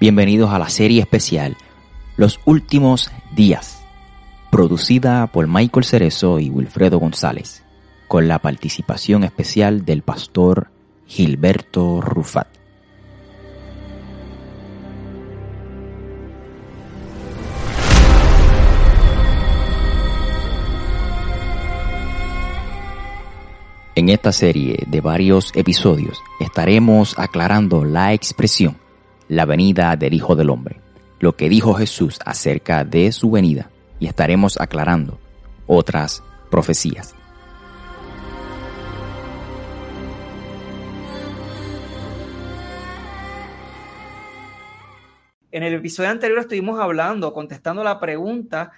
Bienvenidos a la serie especial Los Últimos Días, producida por Michael Cerezo y Wilfredo González, con la participación especial del pastor Gilberto Rufat. En esta serie de varios episodios estaremos aclarando la expresión la venida del Hijo del Hombre, lo que dijo Jesús acerca de su venida, y estaremos aclarando otras profecías. En el episodio anterior estuvimos hablando, contestando la pregunta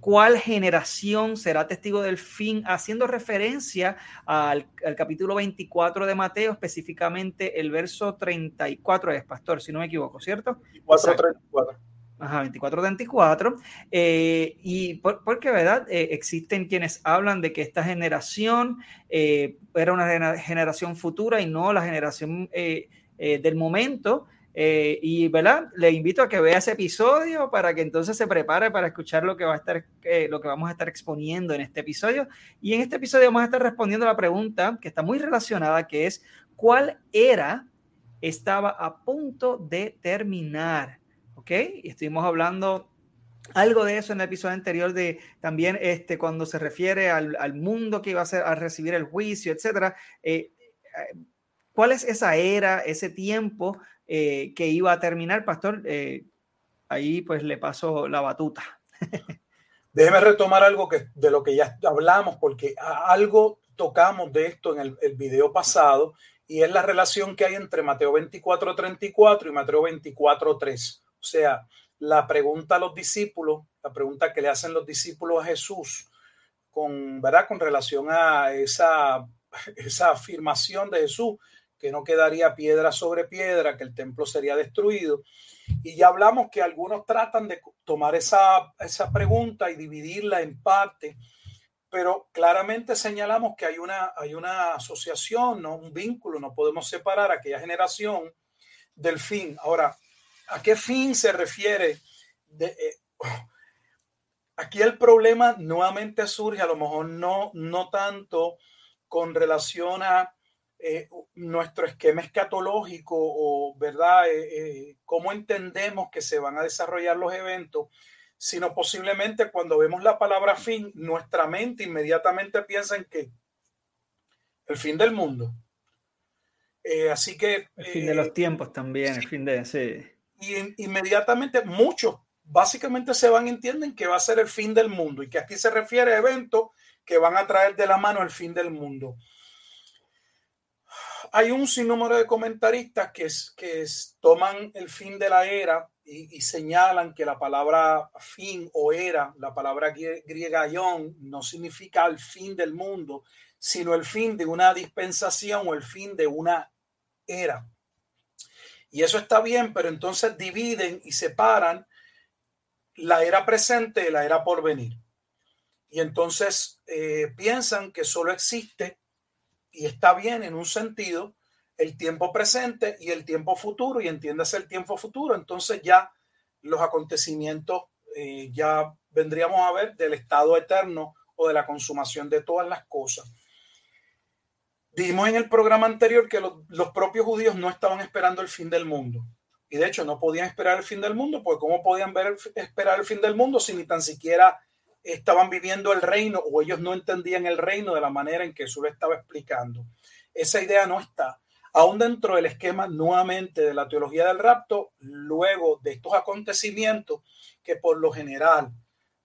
¿Cuál generación será testigo del fin? Haciendo referencia al, capítulo 24 de Mateo, específicamente el verso 34 es, pastor, si no me equivoco, ¿cierto? 24, 34. Ajá, 24, 34. Eh, y porque, ¿verdad? Eh, existen quienes hablan de que esta generación eh, era una generación futura y no la generación del momento. Eh, y, ¿verdad? Le invito a que vea ese episodio para que entonces se prepare para escuchar lo que, va a estar, eh, lo que vamos a estar exponiendo en este episodio. Y en este episodio vamos a estar respondiendo a la pregunta que está muy relacionada, que es, ¿cuál era estaba a punto de terminar? ¿Ok? Y estuvimos hablando algo de eso en el episodio anterior de también este, cuando se refiere al, al mundo que iba a, ser, a recibir el juicio, etcétera. Eh, ¿Cuál es esa era, ese tiempo eh, que iba a terminar, pastor, eh, ahí pues le paso la batuta. Déjeme retomar algo que, de lo que ya hablamos, porque algo tocamos de esto en el, el video pasado, y es la relación que hay entre Mateo 24, 34 y Mateo 24, 3. O sea, la pregunta a los discípulos, la pregunta que le hacen los discípulos a Jesús con, ¿verdad? con relación a esa, esa afirmación de Jesús que no quedaría piedra sobre piedra, que el templo sería destruido. Y ya hablamos que algunos tratan de tomar esa, esa pregunta y dividirla en parte, pero claramente señalamos que hay una, hay una asociación, ¿no? un vínculo, no podemos separar aquella generación del fin. Ahora, ¿a qué fin se refiere? De, eh, aquí el problema nuevamente surge, a lo mejor no, no tanto con relación a eh, nuestro esquema escatológico o, ¿verdad?, eh, eh, cómo entendemos que se van a desarrollar los eventos, sino posiblemente cuando vemos la palabra fin, nuestra mente inmediatamente piensa en que el fin del mundo. así que... El fin de los tiempos también, el fin de... ese Y inmediatamente muchos básicamente se van, entienden que va a ser el fin del mundo y que aquí se refiere a eventos que van a traer de la mano el fin del mundo hay un sinnúmero de comentaristas que, que toman el fin de la era y, señalan que la palabra fin o era, la palabra griega ion, no significa el fin del mundo, sino el fin de una dispensación o el fin de una era. Y eso está bien, pero entonces dividen y separan la era presente de la era por venir. Y entonces eh, piensan que solo existe y está bien en un sentido el tiempo presente y el tiempo futuro, y entiéndase el tiempo futuro, entonces ya los acontecimientos eh, ya vendríamos a ver del estado eterno o de la consumación de todas las cosas. Dijimos en el programa anterior que los, los propios judíos no estaban esperando el fin del mundo. Y de hecho no podían esperar el fin del mundo, porque ¿cómo podían ver esperar el fin del mundo si ni tan siquiera estaban viviendo el reino o ellos no entendían el reino de la manera en que Jesús lo estaba explicando. Esa idea no está. Aún dentro del esquema nuevamente de la teología del rapto, luego de estos acontecimientos que por lo general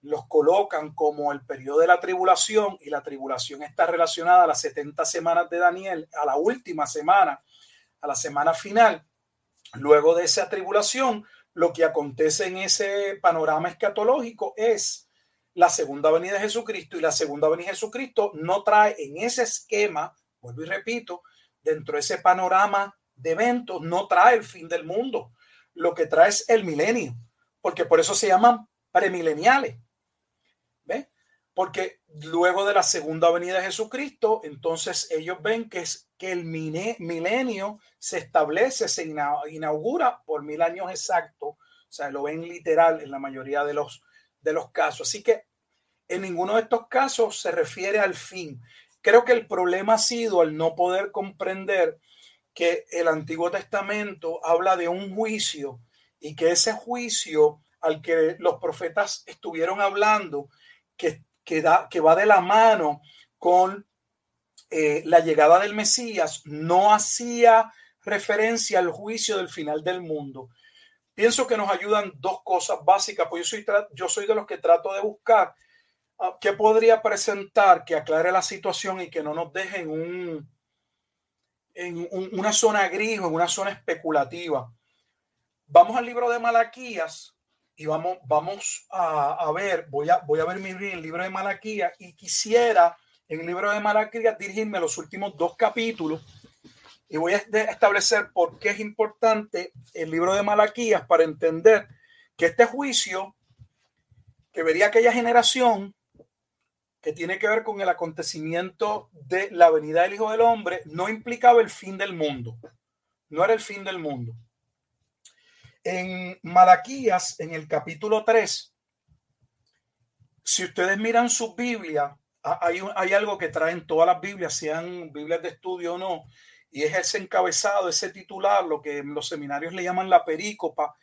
los colocan como el periodo de la tribulación y la tribulación está relacionada a las 70 semanas de Daniel, a la última semana, a la semana final. Luego de esa tribulación, lo que acontece en ese panorama escatológico es la segunda venida de Jesucristo y la segunda venida de Jesucristo no trae en ese esquema, vuelvo y repito, dentro de ese panorama de eventos, no trae el fin del mundo. Lo que trae es el milenio, porque por eso se llaman premileniales. ¿Ve? Porque luego de la segunda venida de Jesucristo, entonces ellos ven que es que el milenio se establece, se inaugura por mil años exactos. O sea, lo ven literal en la mayoría de los, de los casos. Así que en ninguno de estos casos se refiere al fin. Creo que el problema ha sido el no poder comprender que el Antiguo Testamento habla de un juicio y que ese juicio al que los profetas estuvieron hablando, que, que, que va de la mano con eh, la llegada del Mesías no hacía referencia al juicio del final del mundo. Pienso que nos ayudan dos cosas básicas, pues yo soy, yo soy de los que trato de buscar uh, qué podría presentar que aclare la situación y que no nos deje en, un, en una zona gris o en una zona especulativa. Vamos al libro de Malaquías y vamos, vamos a, a ver, voy a, voy a ver mi el libro de Malaquías y quisiera en el libro de Malaquías dirigirme a los últimos dos capítulos y voy a establecer por qué es importante el libro de Malaquías para entender que este juicio que vería aquella generación que tiene que ver con el acontecimiento de la venida del Hijo del Hombre no implicaba el fin del mundo, no era el fin del mundo. En Malaquías, en el capítulo 3, si ustedes miran su Biblia, hay, hay algo que traen todas las Biblias, sean Biblias de estudio o no, y es ese encabezado, ese titular, lo que en los seminarios le llaman la perícopa,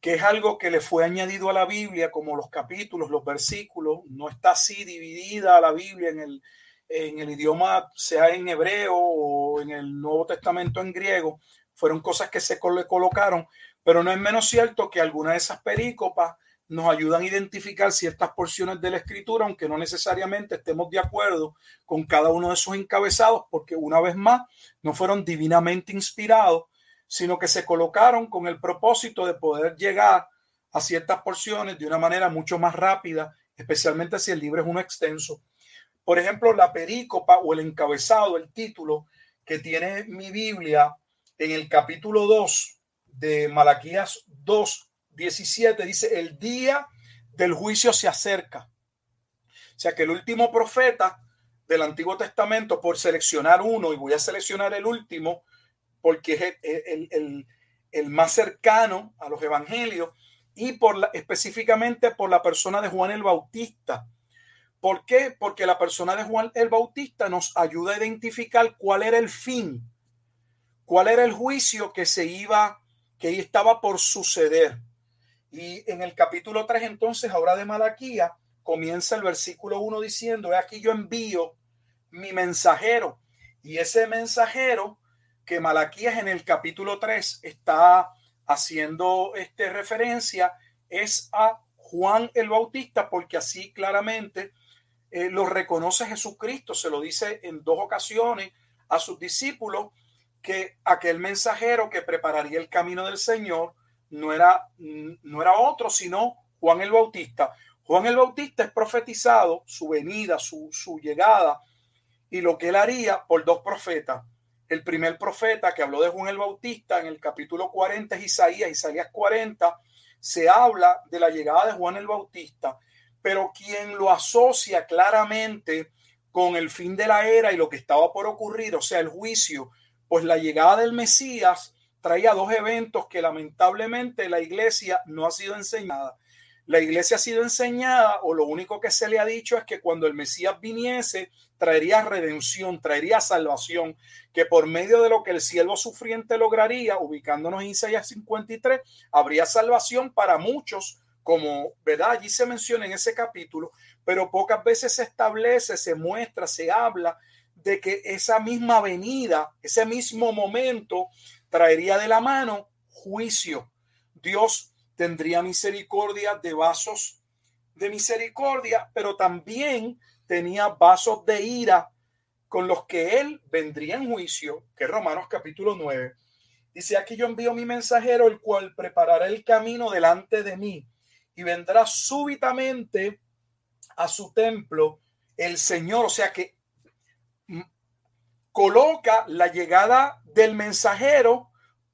que es algo que le fue añadido a la Biblia, como los capítulos, los versículos, no está así dividida la Biblia en el, en el idioma, sea en hebreo o en el Nuevo Testamento en griego, fueron cosas que se colocaron, pero no es menos cierto que algunas de esas perícopas nos ayudan a identificar ciertas porciones de la escritura, aunque no necesariamente estemos de acuerdo con cada uno de esos encabezados, porque una vez más no fueron divinamente inspirados, sino que se colocaron con el propósito de poder llegar a ciertas porciones de una manera mucho más rápida, especialmente si el libro es uno extenso. Por ejemplo, la perícopa o el encabezado, el título que tiene mi Biblia en el capítulo 2 de Malaquías 2, 17 dice, el día del juicio se acerca. O sea que el último profeta del Antiguo Testamento, por seleccionar uno, y voy a seleccionar el último, porque es el, más cercano a los evangelios, y por específicamente por la persona de Juan el Bautista. ¿Por qué? Porque la persona de Juan el Bautista nos ayuda a identificar cuál era el fin, cuál era el juicio que se iba, que estaba por suceder. Y en el capítulo 3 entonces, ahora de Malaquía, comienza el versículo 1 diciendo, he aquí yo envío mi mensajero. Y ese mensajero que Malaquías en el capítulo 3 está haciendo este referencia es a Juan el Bautista, porque así claramente eh, lo reconoce Jesucristo, se lo dice en dos ocasiones a sus discípulos, que aquel mensajero que prepararía el camino del Señor no era, no era otro, sino Juan el Bautista. Juan el Bautista es profetizado, su venida, su, su llegada y lo que él haría por dos profetas. El primer profeta que habló de Juan el Bautista en el capítulo 40 es Isaías, Isaías 40, se habla de la llegada de Juan el Bautista, pero quien lo asocia claramente con el fin de la era y lo que estaba por ocurrir, o sea, el juicio, pues la llegada del Mesías traía dos eventos que lamentablemente la iglesia no ha sido enseñada. La iglesia ha sido enseñada o lo único que se le ha dicho es que cuando el Mesías viniese traería redención, traería salvación, que por medio de lo que el siervo sufriente lograría, ubicándonos en Isaías 53, habría salvación para muchos, como, ¿verdad? Allí se menciona en ese capítulo, pero pocas veces se establece, se muestra, se habla de que esa misma venida, ese mismo momento traería de la mano juicio. Dios tendría misericordia de vasos de misericordia, pero también tenía vasos de ira con los que él vendría en juicio, que Romanos capítulo 9. Dice, aquí yo envío mi mensajero, el cual preparará el camino delante de mí y vendrá súbitamente a su templo el Señor. O sea que coloca la llegada del mensajero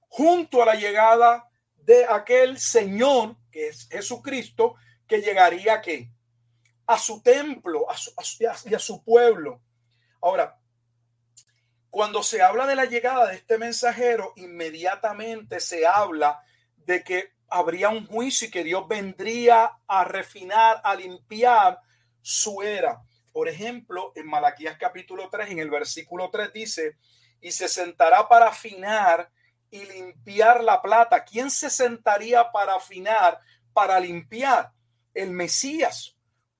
junto a la llegada de aquel Señor, que es Jesucristo, que llegaría a qué? A su templo a su, y a su pueblo. Ahora, Cuando se habla de la llegada de este mensajero, inmediatamente se habla de que habría un juicio y que Dios vendría a refinar, a limpiar su era. Por ejemplo, en Malaquías capítulo 3, en el versículo 3 dice, y se sentará para afinar y limpiar la plata. ¿Quién se sentaría para afinar, para limpiar? El Mesías.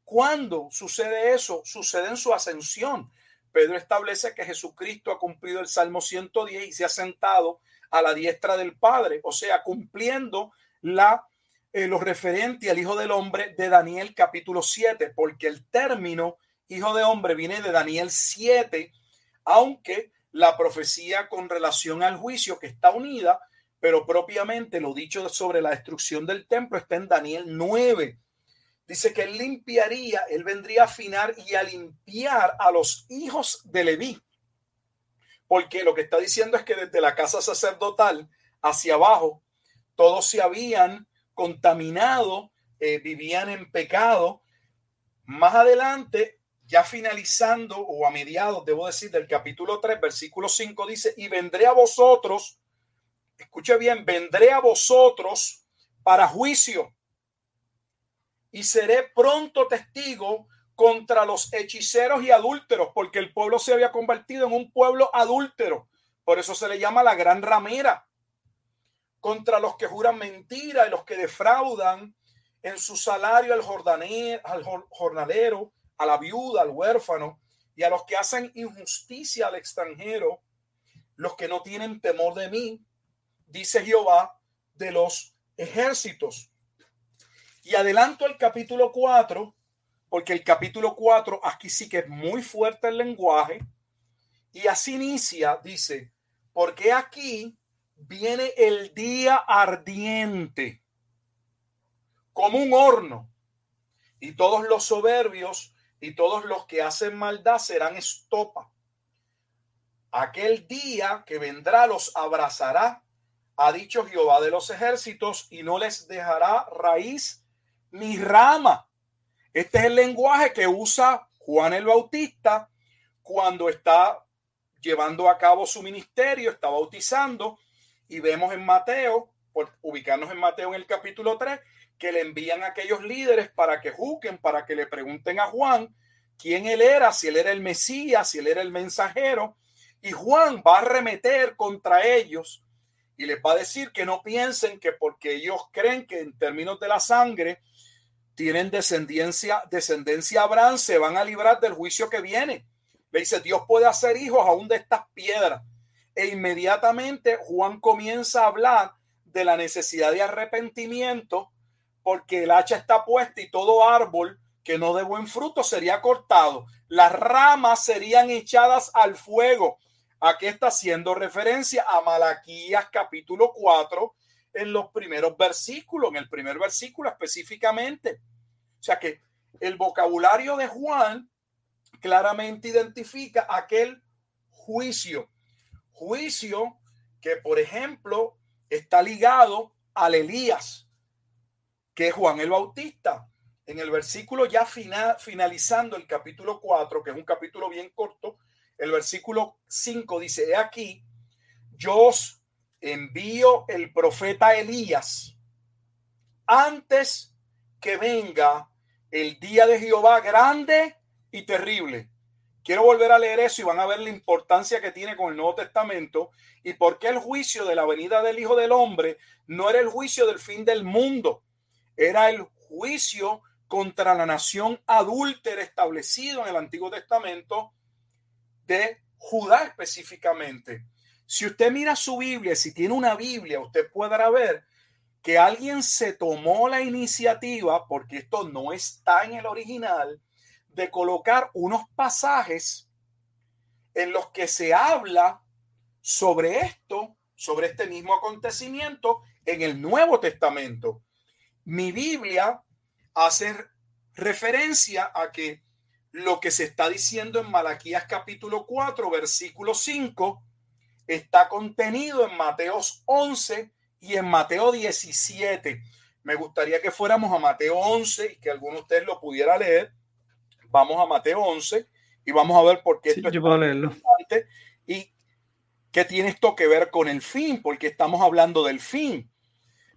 ¿Cuándo sucede eso? Sucede en su ascensión. Pedro establece que Jesucristo ha cumplido el Salmo 110 y se ha sentado a la diestra del Padre, o sea, cumpliendo la, eh, lo referente al Hijo del Hombre de Daniel capítulo 7, porque el término Hijo de Hombre viene de Daniel 7, aunque la profecía con relación al juicio que está unida, pero propiamente lo dicho sobre la destrucción del templo está en Daniel 9. Dice que él limpiaría, él vendría a afinar y a limpiar a los hijos de Leví. Porque lo que está diciendo es que desde la casa sacerdotal hacia abajo, todos se habían contaminado, eh, vivían en pecado. Más adelante, ya finalizando o a mediados, debo decir, del capítulo 3, versículo 5, dice, y vendré a vosotros, escuche bien, vendré a vosotros para juicio y seré pronto testigo contra los hechiceros y adúlteros, porque el pueblo se había convertido en un pueblo adúltero. Por eso se le llama la gran ramera. Contra los que juran mentira y los que defraudan en su salario al, al jornalero, a la viuda, al huérfano y a los que hacen injusticia al extranjero, los que no tienen temor de mí, dice Jehová de los ejércitos. Y adelanto el capítulo 4, porque el capítulo 4 aquí sí que es muy fuerte el lenguaje. Y así inicia, dice, porque aquí viene el día ardiente como un horno, y todos los soberbios y todos los que hacen maldad serán estopa. Aquel día que vendrá los abrazará, ha dicho Jehová de los ejércitos, y no les dejará raíz ni rama. Este es el lenguaje que usa Juan el Bautista cuando está llevando a cabo su ministerio, está bautizando y vemos en Mateo, por ubicarnos en Mateo en el capítulo 3, que le envían a aquellos líderes para que juzguen, para que le pregunten a Juan quién él era, si él era el Mesías, si él era el mensajero. Y Juan va a remeter contra ellos y les va a decir que no piensen que porque ellos creen que en términos de la sangre tienen descendencia, descendencia Abraham, se van a librar del juicio que viene. Le dice, Dios puede hacer hijos aún de estas piedras. E inmediatamente Juan comienza a hablar de la necesidad de arrepentimiento porque el hacha está puesta y todo árbol que no de buen fruto sería cortado. Las ramas serían echadas al fuego. Aquí está haciendo referencia a Malaquías capítulo 4 en los primeros versículos, en el primer versículo específicamente. O sea que el vocabulario de Juan claramente identifica aquel juicio. Juicio que, por ejemplo, está ligado al Elías, que Juan el Bautista. En el versículo ya final, finalizando el capítulo 4, que es un capítulo bien corto, el versículo 5 dice, he aquí, yo os envío el profeta Elías antes que venga el día de Jehová grande y terrible. Quiero volver a leer eso y van a ver la importancia que tiene con el Nuevo Testamento y por qué el juicio de la venida del Hijo del Hombre no era el juicio del fin del mundo, era el juicio contra la nación adúltera establecido en el Antiguo Testamento de Judá específicamente. Si usted mira su Biblia, si tiene una Biblia, usted podrá ver que alguien se tomó la iniciativa, porque esto no está en el original, de colocar unos pasajes en los que se habla sobre esto, sobre este mismo acontecimiento en el Nuevo Testamento. Mi Biblia hace referencia a que lo que se está diciendo en Malaquías capítulo 4, versículo 5, está contenido en Mateos 11 y en Mateo 17. Me gustaría que fuéramos a Mateo 11 y que alguno de ustedes lo pudiera leer. Vamos a Mateo 11 y vamos a ver por qué esto yo puedo leerlo. Y ¿Qué tiene esto que ver con el fin? Porque estamos hablando del fin.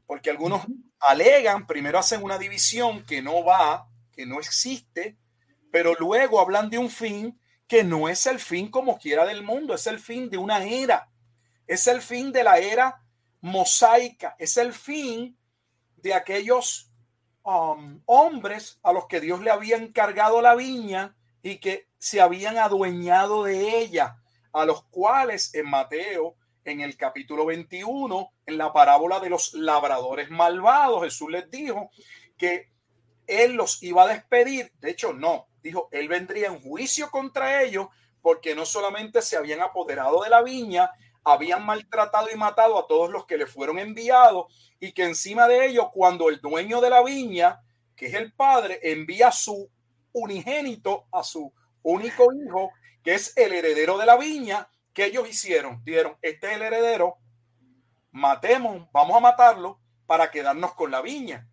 Porque algunos alegan, primero hacen una división que no va, que no existe, pero luego hablan de un fin que no es el fin como quiera del mundo, es el fin de una era, es el fin de la era mosaica, es el fin de aquellos um, hombres a los que Dios le había encargado la viña y que se habían adueñado de ella, a los cuales en Mateo, en el capítulo 21, en la parábola de los labradores malvados, Jesús les dijo que él los iba a despedir. De hecho, no, dijo, él vendría en juicio contra ellos porque no solamente se habían apoderado de la viña, habían maltratado y matado a todos los que le fueron enviados y que encima de ellos, cuando el dueño de la viña, que es el padre, envía a su unigénito, a su único hijo, que es el heredero de la viña, que ellos hicieron? Dijeron, este es el heredero, matemos, vamos a matarlo para quedarnos con la viña.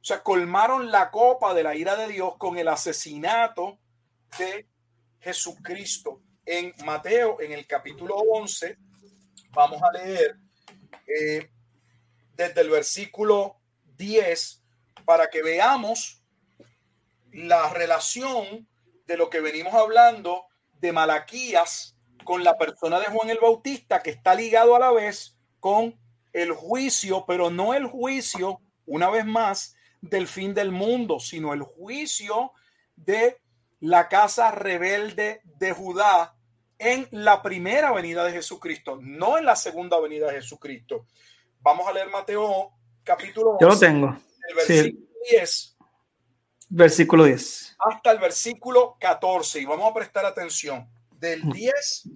O sea, colmaron la copa de la ira de Dios con el asesinato de Jesucristo. En Mateo, en el capítulo 11, vamos a leer eh, desde el versículo 10 para que veamos la relación de lo que venimos hablando de Malaquías con la persona de Juan el Bautista, que está ligado a la vez con el juicio, pero no el juicio, una vez más, del fin del mundo, sino el juicio de la casa rebelde de Judá en la primera venida de Jesucristo, no en la segunda venida de Jesucristo. Vamos a leer Mateo capítulo Yo lo tengo. El versículo 10. Versículo 10. Hasta el versículo 14. Y vamos a prestar atención. Del 10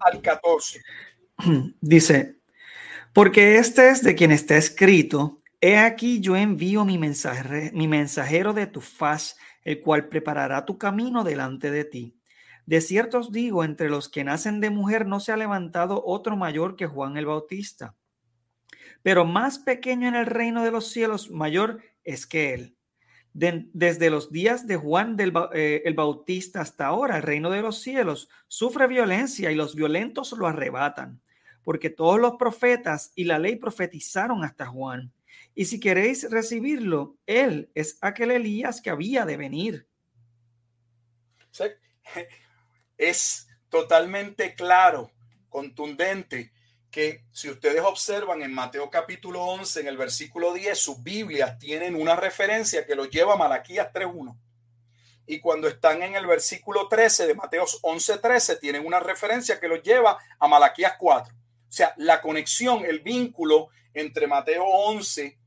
al 14. Dice, porque este es de quien está escrito, He aquí yo envío mi, mensajero, mi mensajero de tu faz, el cual preparará tu camino delante de ti. De cierto os digo, entre los que nacen de mujer no se ha levantado otro mayor que Juan el Bautista. Pero más pequeño en el reino de los cielos, mayor es que él. Desde los días de Juan del, eh, el Bautista hasta ahora, el reino de los cielos sufre violencia y los violentos lo arrebatan, porque todos los profetas y la ley profetizaron hasta Juan. Y si queréis recibirlo, él es aquel Elías que había de venir. Es totalmente claro, contundente, que si ustedes observan en Mateo capítulo 11, en el versículo 10, sus Biblias tienen una referencia que los lleva a Malaquías 3.1. Y cuando están en el versículo 13 de Mateo 11.13, tienen una referencia que los lleva a Malaquías 4. O sea, la conexión, el vínculo entre Mateo 11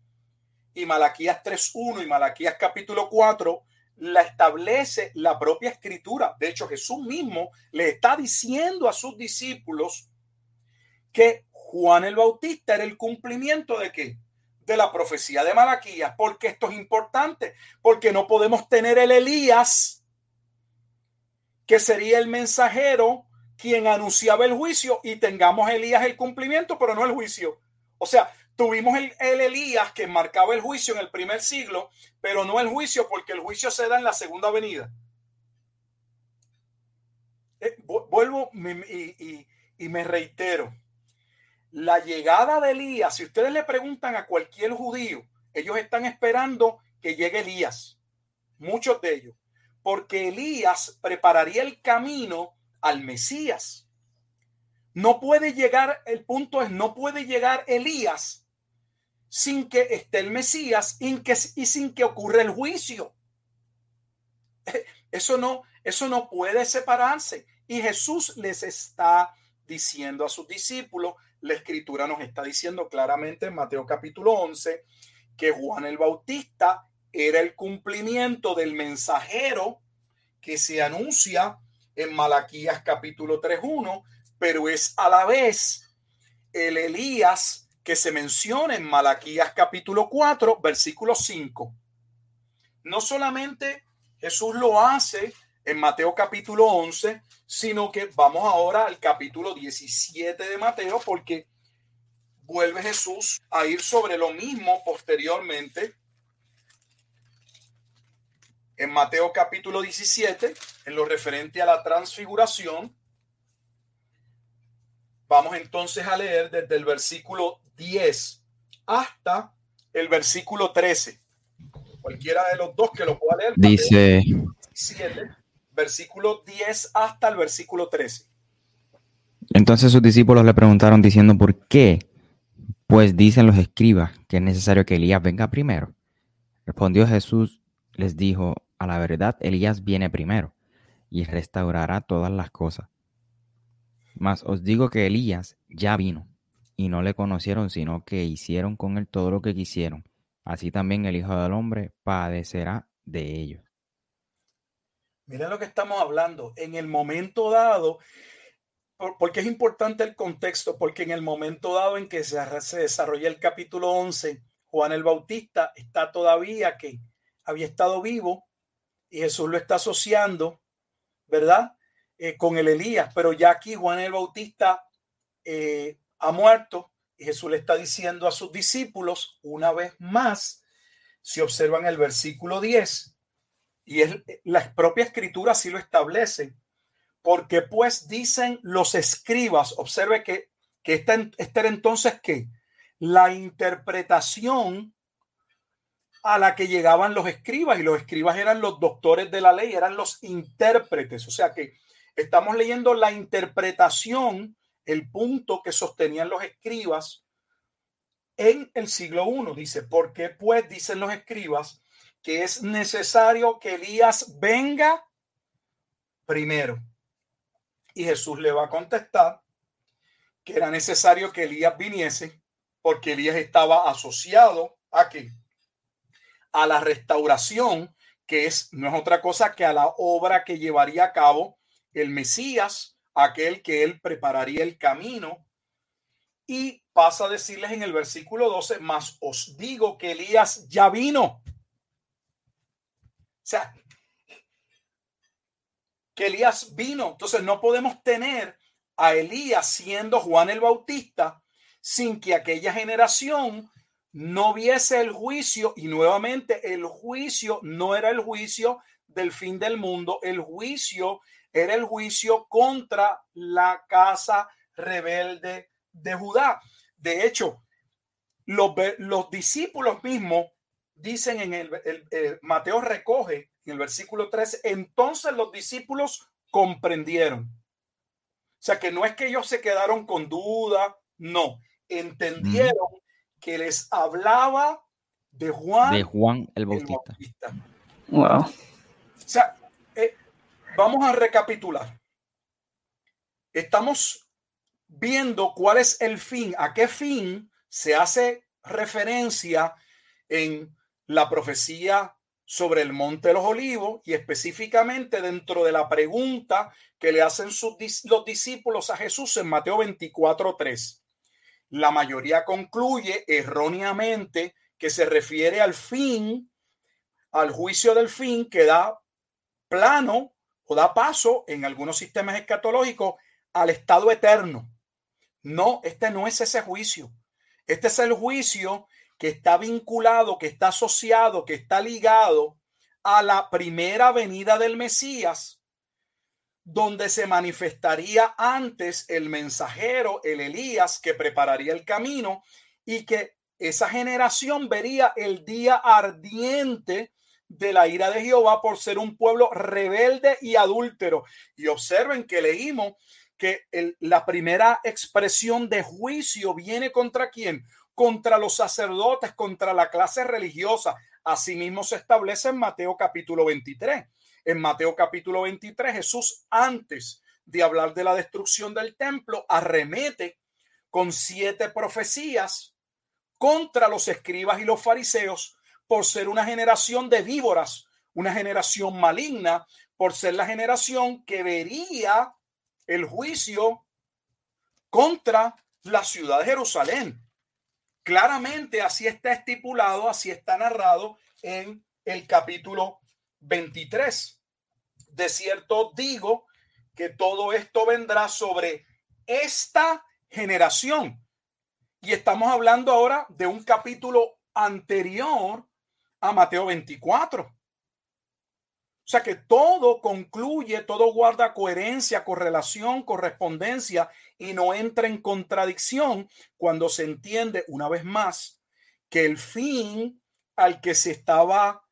y Malaquías 3.1 y Malaquías capítulo 4 la establece la propia escritura. De hecho, Jesús mismo le está diciendo a sus discípulos que Juan el Bautista era el cumplimiento de qué? De la profecía de Malaquías. Porque esto es importante, porque no podemos tener el Elías, que sería el mensajero quien anunciaba el juicio, y tengamos Elías el cumplimiento, pero no el juicio. O sea, Tuvimos el, Elías que marcaba el juicio en el primer siglo, pero no el juicio porque el juicio se da en la segunda venida. Eh, vuelvo y me reitero. La llegada de Elías, si ustedes le preguntan a cualquier judío, ellos están esperando que llegue Elías, muchos de ellos, porque Elías prepararía el camino al Mesías. No puede llegar, el punto es, no puede llegar Elías sin que esté el Mesías y, que, y sin que ocurra el juicio. Eso no, eso no puede separarse. Y Jesús les está diciendo a sus discípulos, la escritura nos está diciendo claramente en Mateo capítulo 11 que Juan el Bautista era el cumplimiento del mensajero que se anuncia en Malaquías capítulo 3.1, pero es a la vez el Elías que se menciona en Malaquías capítulo 4, versículo 5. No solamente Jesús lo hace en Mateo capítulo 11, sino que vamos ahora al capítulo 17 de Mateo porque vuelve Jesús a ir sobre lo mismo posteriormente. En Mateo capítulo 17, en lo referente a la transfiguración, Vamos entonces a leer desde el versículo 10 hasta el versículo 13. Cualquiera de los dos que lo pueda leer. Dice 7, versículo 10 hasta el versículo 13. Entonces sus discípulos le preguntaron diciendo, ¿por qué? Pues dicen los escribas que es necesario que Elías venga primero. Respondió Jesús, les dijo, a la verdad, Elías viene primero y restaurará todas las cosas. Mas os digo que Elías ya vino y no le conocieron, sino que hicieron con él todo lo que quisieron. Así también el Hijo del Hombre padecerá de ellos. Miren lo que estamos hablando. En el momento dado, porque es importante el contexto, porque en el momento dado en que se, desarrolla el capítulo 11, Juan el Bautista está todavía que había estado vivo y Jesús lo está asociando, ¿verdad? Eh, con el Elías, pero ya aquí Juan el Bautista eh, ha muerto y Jesús le está diciendo a sus discípulos una vez más, si observan el versículo 10, y es, la propia escritura sí lo establece, porque pues dicen los escribas, observe que, que era entonces que la interpretación a la que llegaban los escribas y los escribas eran los doctores de la ley, eran los intérpretes, o sea que estamos leyendo la interpretación, el punto que sostenían los escribas en el siglo I. Dice, porque pues dicen los escribas que es necesario que Elías venga primero. Y Jesús le va a contestar que era necesario que Elías viniese porque Elías estaba asociado a qué? A la restauración, que es no es otra cosa que a la obra que llevaría a cabo el Mesías, aquel que él prepararía el camino. Y pasa a decirles en el versículo 12, más os digo que Elías ya vino. Sea, que Elías vino. Entonces no podemos tener a Elías siendo Juan el Bautista sin que aquella generación no viese el juicio y nuevamente el juicio no era el juicio del fin del mundo, el juicio era el juicio contra la casa rebelde de Judá. De hecho, los, los discípulos mismos dicen en el, Mateo recoge en el versículo 13, entonces los discípulos comprendieron. O sea que no es que ellos se quedaron con duda, no, entendieron que les hablaba de Juan, de Juan el Bautista. Wow. O sea, eh, vamos a recapitular. Estamos viendo cuál es el fin, a qué fin se hace referencia en la profecía sobre el monte de los olivos y específicamente dentro de la pregunta que le hacen los discípulos a Jesús en Mateo 24:3. La mayoría concluye erróneamente que se refiere al fin, al juicio del fin que da plano o da paso en algunos sistemas escatológicos al estado eterno. No, este no es ese juicio. Este es el juicio que está vinculado, que está asociado, que está ligado a la primera venida del Mesías, donde se manifestaría antes el mensajero, el Elías, que prepararía el camino y que esa generación vería el día ardiente de la ira de Jehová por ser un pueblo rebelde y adúltero. Y observen que leímos que la primera expresión de juicio viene contra quién? Contra los sacerdotes, contra la clase religiosa. Asimismo se establece en Mateo capítulo 23. En Mateo capítulo 23 Jesús antes de hablar de la destrucción del templo arremete con siete profecías contra los escribas y los fariseos por ser una generación de víboras, una generación maligna, por ser la generación que vería el juicio contra la ciudad de Jerusalén. Claramente así está estipulado, así está narrado en el capítulo 23. De cierto digo que todo esto vendrá sobre esta generación. Y estamos hablando ahora de un capítulo anterior a Mateo 24. O sea que todo concluye, todo guarda coherencia, correlación, correspondencia y no entra en contradicción cuando se entiende una vez más que el fin al que se estaba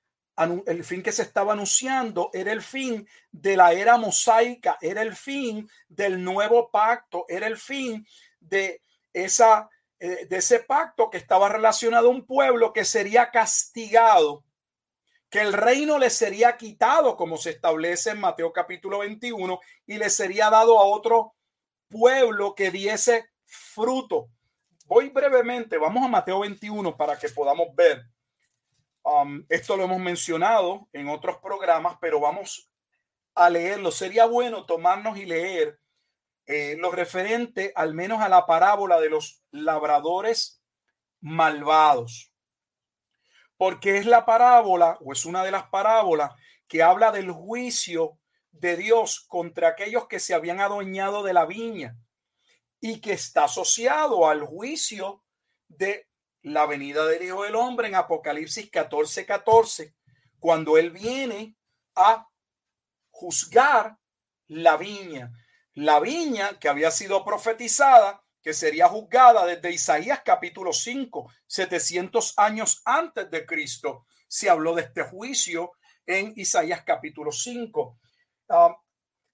el fin que se estaba anunciando era el fin de la era mosaica, era el fin del nuevo pacto, era el fin de esa eh, de ese pacto que estaba relacionado a un pueblo que sería castigado, que el reino le sería quitado, como se establece en Mateo capítulo 21, y le sería dado a otro pueblo que diese fruto. Voy brevemente, vamos a Mateo 21 para que podamos ver Um, esto lo hemos mencionado en otros programas, pero vamos a leerlo. Sería bueno tomarnos y leer eh, lo referente al menos a la parábola de los labradores malvados. Porque es la parábola o es una de las parábolas que habla del juicio de Dios contra aquellos que se habían adueñado de la viña y que está asociado al juicio de la venida del Hijo del Hombre en Apocalipsis 14, 14, cuando Él viene a juzgar la viña. La viña que había sido profetizada, que sería juzgada desde Isaías capítulo 5, 700 años antes de Cristo. Se habló de este juicio en Isaías capítulo 5. Ah,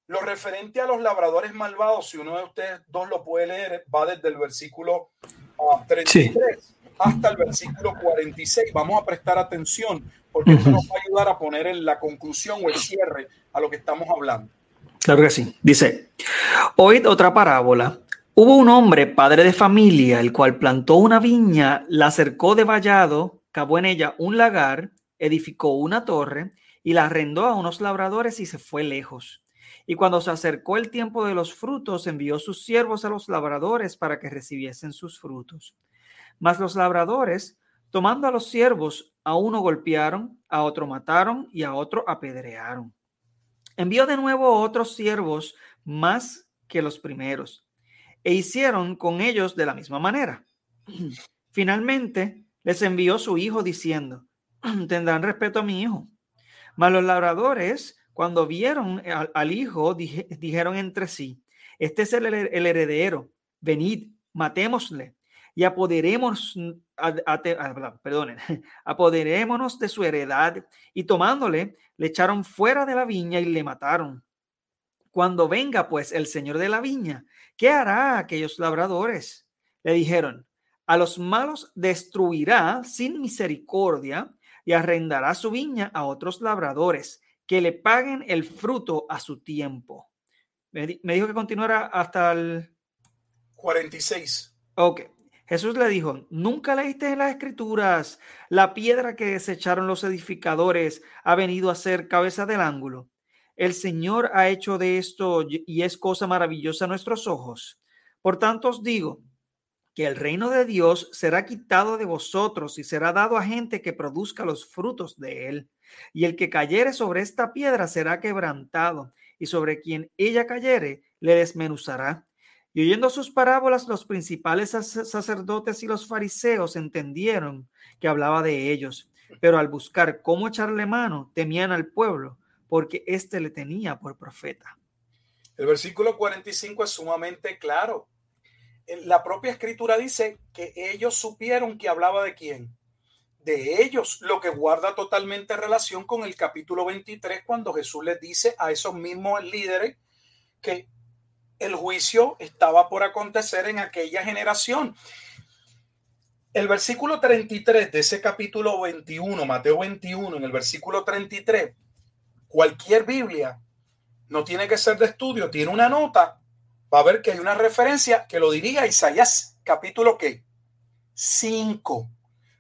lo referente a los labradores malvados, si uno de ustedes dos lo puede leer, va desde el versículo 33 hasta el versículo 46. Vamos a prestar atención porque esto nos va a ayudar a poner en la conclusión o el cierre a lo que estamos hablando. Claro que sí. Dice, oíd otra parábola. Hubo un hombre, padre de familia, el cual plantó una viña, la cercó de vallado, cavó en ella un lagar, edificó una torre y la arrendó a unos labradores y se fue lejos. Y cuando se acercó el tiempo de los frutos, envió sus siervos a los labradores para que recibiesen sus frutos. Mas los labradores, tomando a los siervos, a uno golpearon, a otro mataron y a otro apedrearon. Envió de nuevo otros siervos más que los primeros, e hicieron con ellos de la misma manera. Finalmente les envió su hijo diciendo, tendrán respeto a mi hijo. Mas los labradores, cuando vieron al, hijo, dijeron entre sí, este es el heredero, venid, matémosle y apoderémonos, perdonen, apoderémonos de su heredad. Y tomándole, le echaron fuera de la viña y le mataron. Cuando venga pues el señor de la viña, ¿qué hará aquellos labradores? Le dijeron, a los malos destruirá sin misericordia y arrendará su viña a otros labradores que le paguen el fruto a su tiempo. Me, dijo que continuara hasta el 46. Ok. Jesús le dijo, nunca leíste en las escrituras, la piedra que desecharon los edificadores ha venido a ser cabeza del ángulo. El Señor ha hecho de esto y es cosa maravillosa a nuestros ojos. Por tanto os digo que el reino de Dios será quitado de vosotros y será dado a gente que produzca los frutos de él. Y el que cayere sobre esta piedra será quebrantado, y sobre quien ella cayere le desmenuzará. Y oyendo sus parábolas, los principales sacerdotes y los fariseos entendieron que hablaba de ellos, pero al buscar cómo echarle mano, temían al pueblo, porque éste le tenía por profeta. El versículo 45 es sumamente claro. La propia escritura dice que ellos supieron que hablaba de quién. De ellos, lo que guarda totalmente relación con el capítulo 23, cuando Jesús les dice a esos mismos líderes que el juicio estaba por acontecer en aquella generación. El versículo 33 de ese capítulo 21, Mateo 21, en el versículo 33, cualquier Biblia no tiene que ser de estudio, tiene una nota, va a ver que hay una referencia que lo diría Isaías capítulo ¿qué? 5.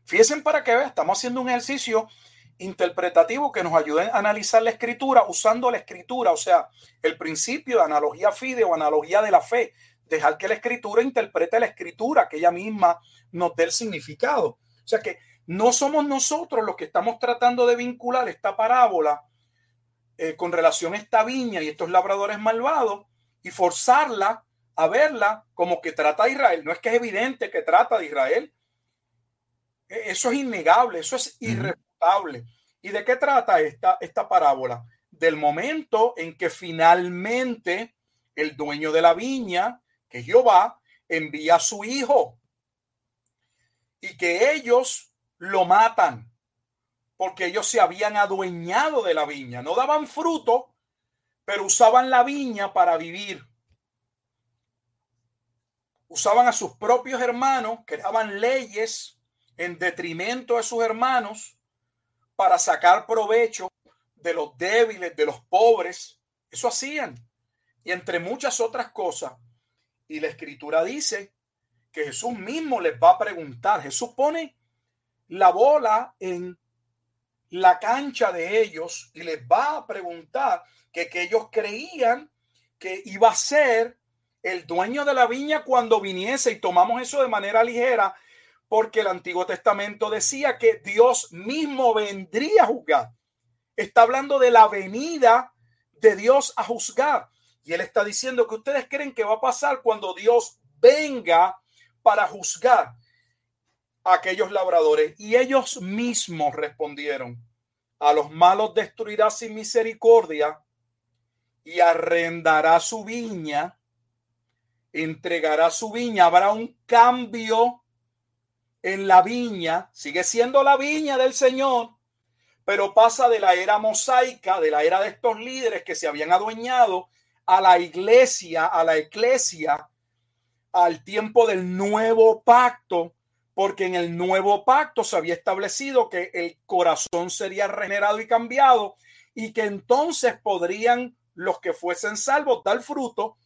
Fíjense para que vean, estamos haciendo un ejercicio interpretativo que nos ayude a analizar la escritura usando la escritura, o sea, el principio de analogía fide o analogía de la fe, dejar que la escritura interprete la escritura, que ella misma nos dé el significado. O sea que no somos nosotros los que estamos tratando de vincular esta parábola eh, con relación a esta viña y estos labradores malvados y forzarla a verla como que trata de Israel. No es que es evidente que trata de Israel. E, eso es innegable, eso es irrefutable ¿Y de qué trata esta, esta parábola? del momento en que finalmente el dueño de la viña, que Jehová, envía a su hijo y que ellos lo matan porque ellos se habían adueñado de la viña. No daban fruto, pero usaban la viña para vivir. Usaban a sus propios hermanos, creaban leyes en detrimento de sus hermanos para sacar provecho de los débiles, de los pobres. Eso hacían. Y entre muchas otras cosas. Y la escritura dice que Jesús mismo les va a preguntar. Jesús pone la bola en la cancha de ellos y les va a preguntar que, ellos creían que iba a ser el dueño de la viña cuando viniese y tomamos eso de manera ligera porque el Antiguo Testamento decía que Dios mismo vendría a juzgar. Está hablando de la venida de Dios a juzgar. Y él está diciendo que ustedes creen que va a pasar cuando Dios venga para juzgar a aquellos labradores. Y ellos mismos respondieron, a los malos destruirá sin misericordia y arrendará su viña, entregará su viña, habrá un cambio en la viña, sigue siendo la viña del Señor, pero pasa de la era mosaica, de la era de estos líderes que se habían adueñado a la iglesia, a la iglesia, al tiempo del nuevo pacto, porque en el nuevo pacto se había establecido que el corazón sería regenerado y cambiado y que entonces podrían los que fuesen salvos dar fruto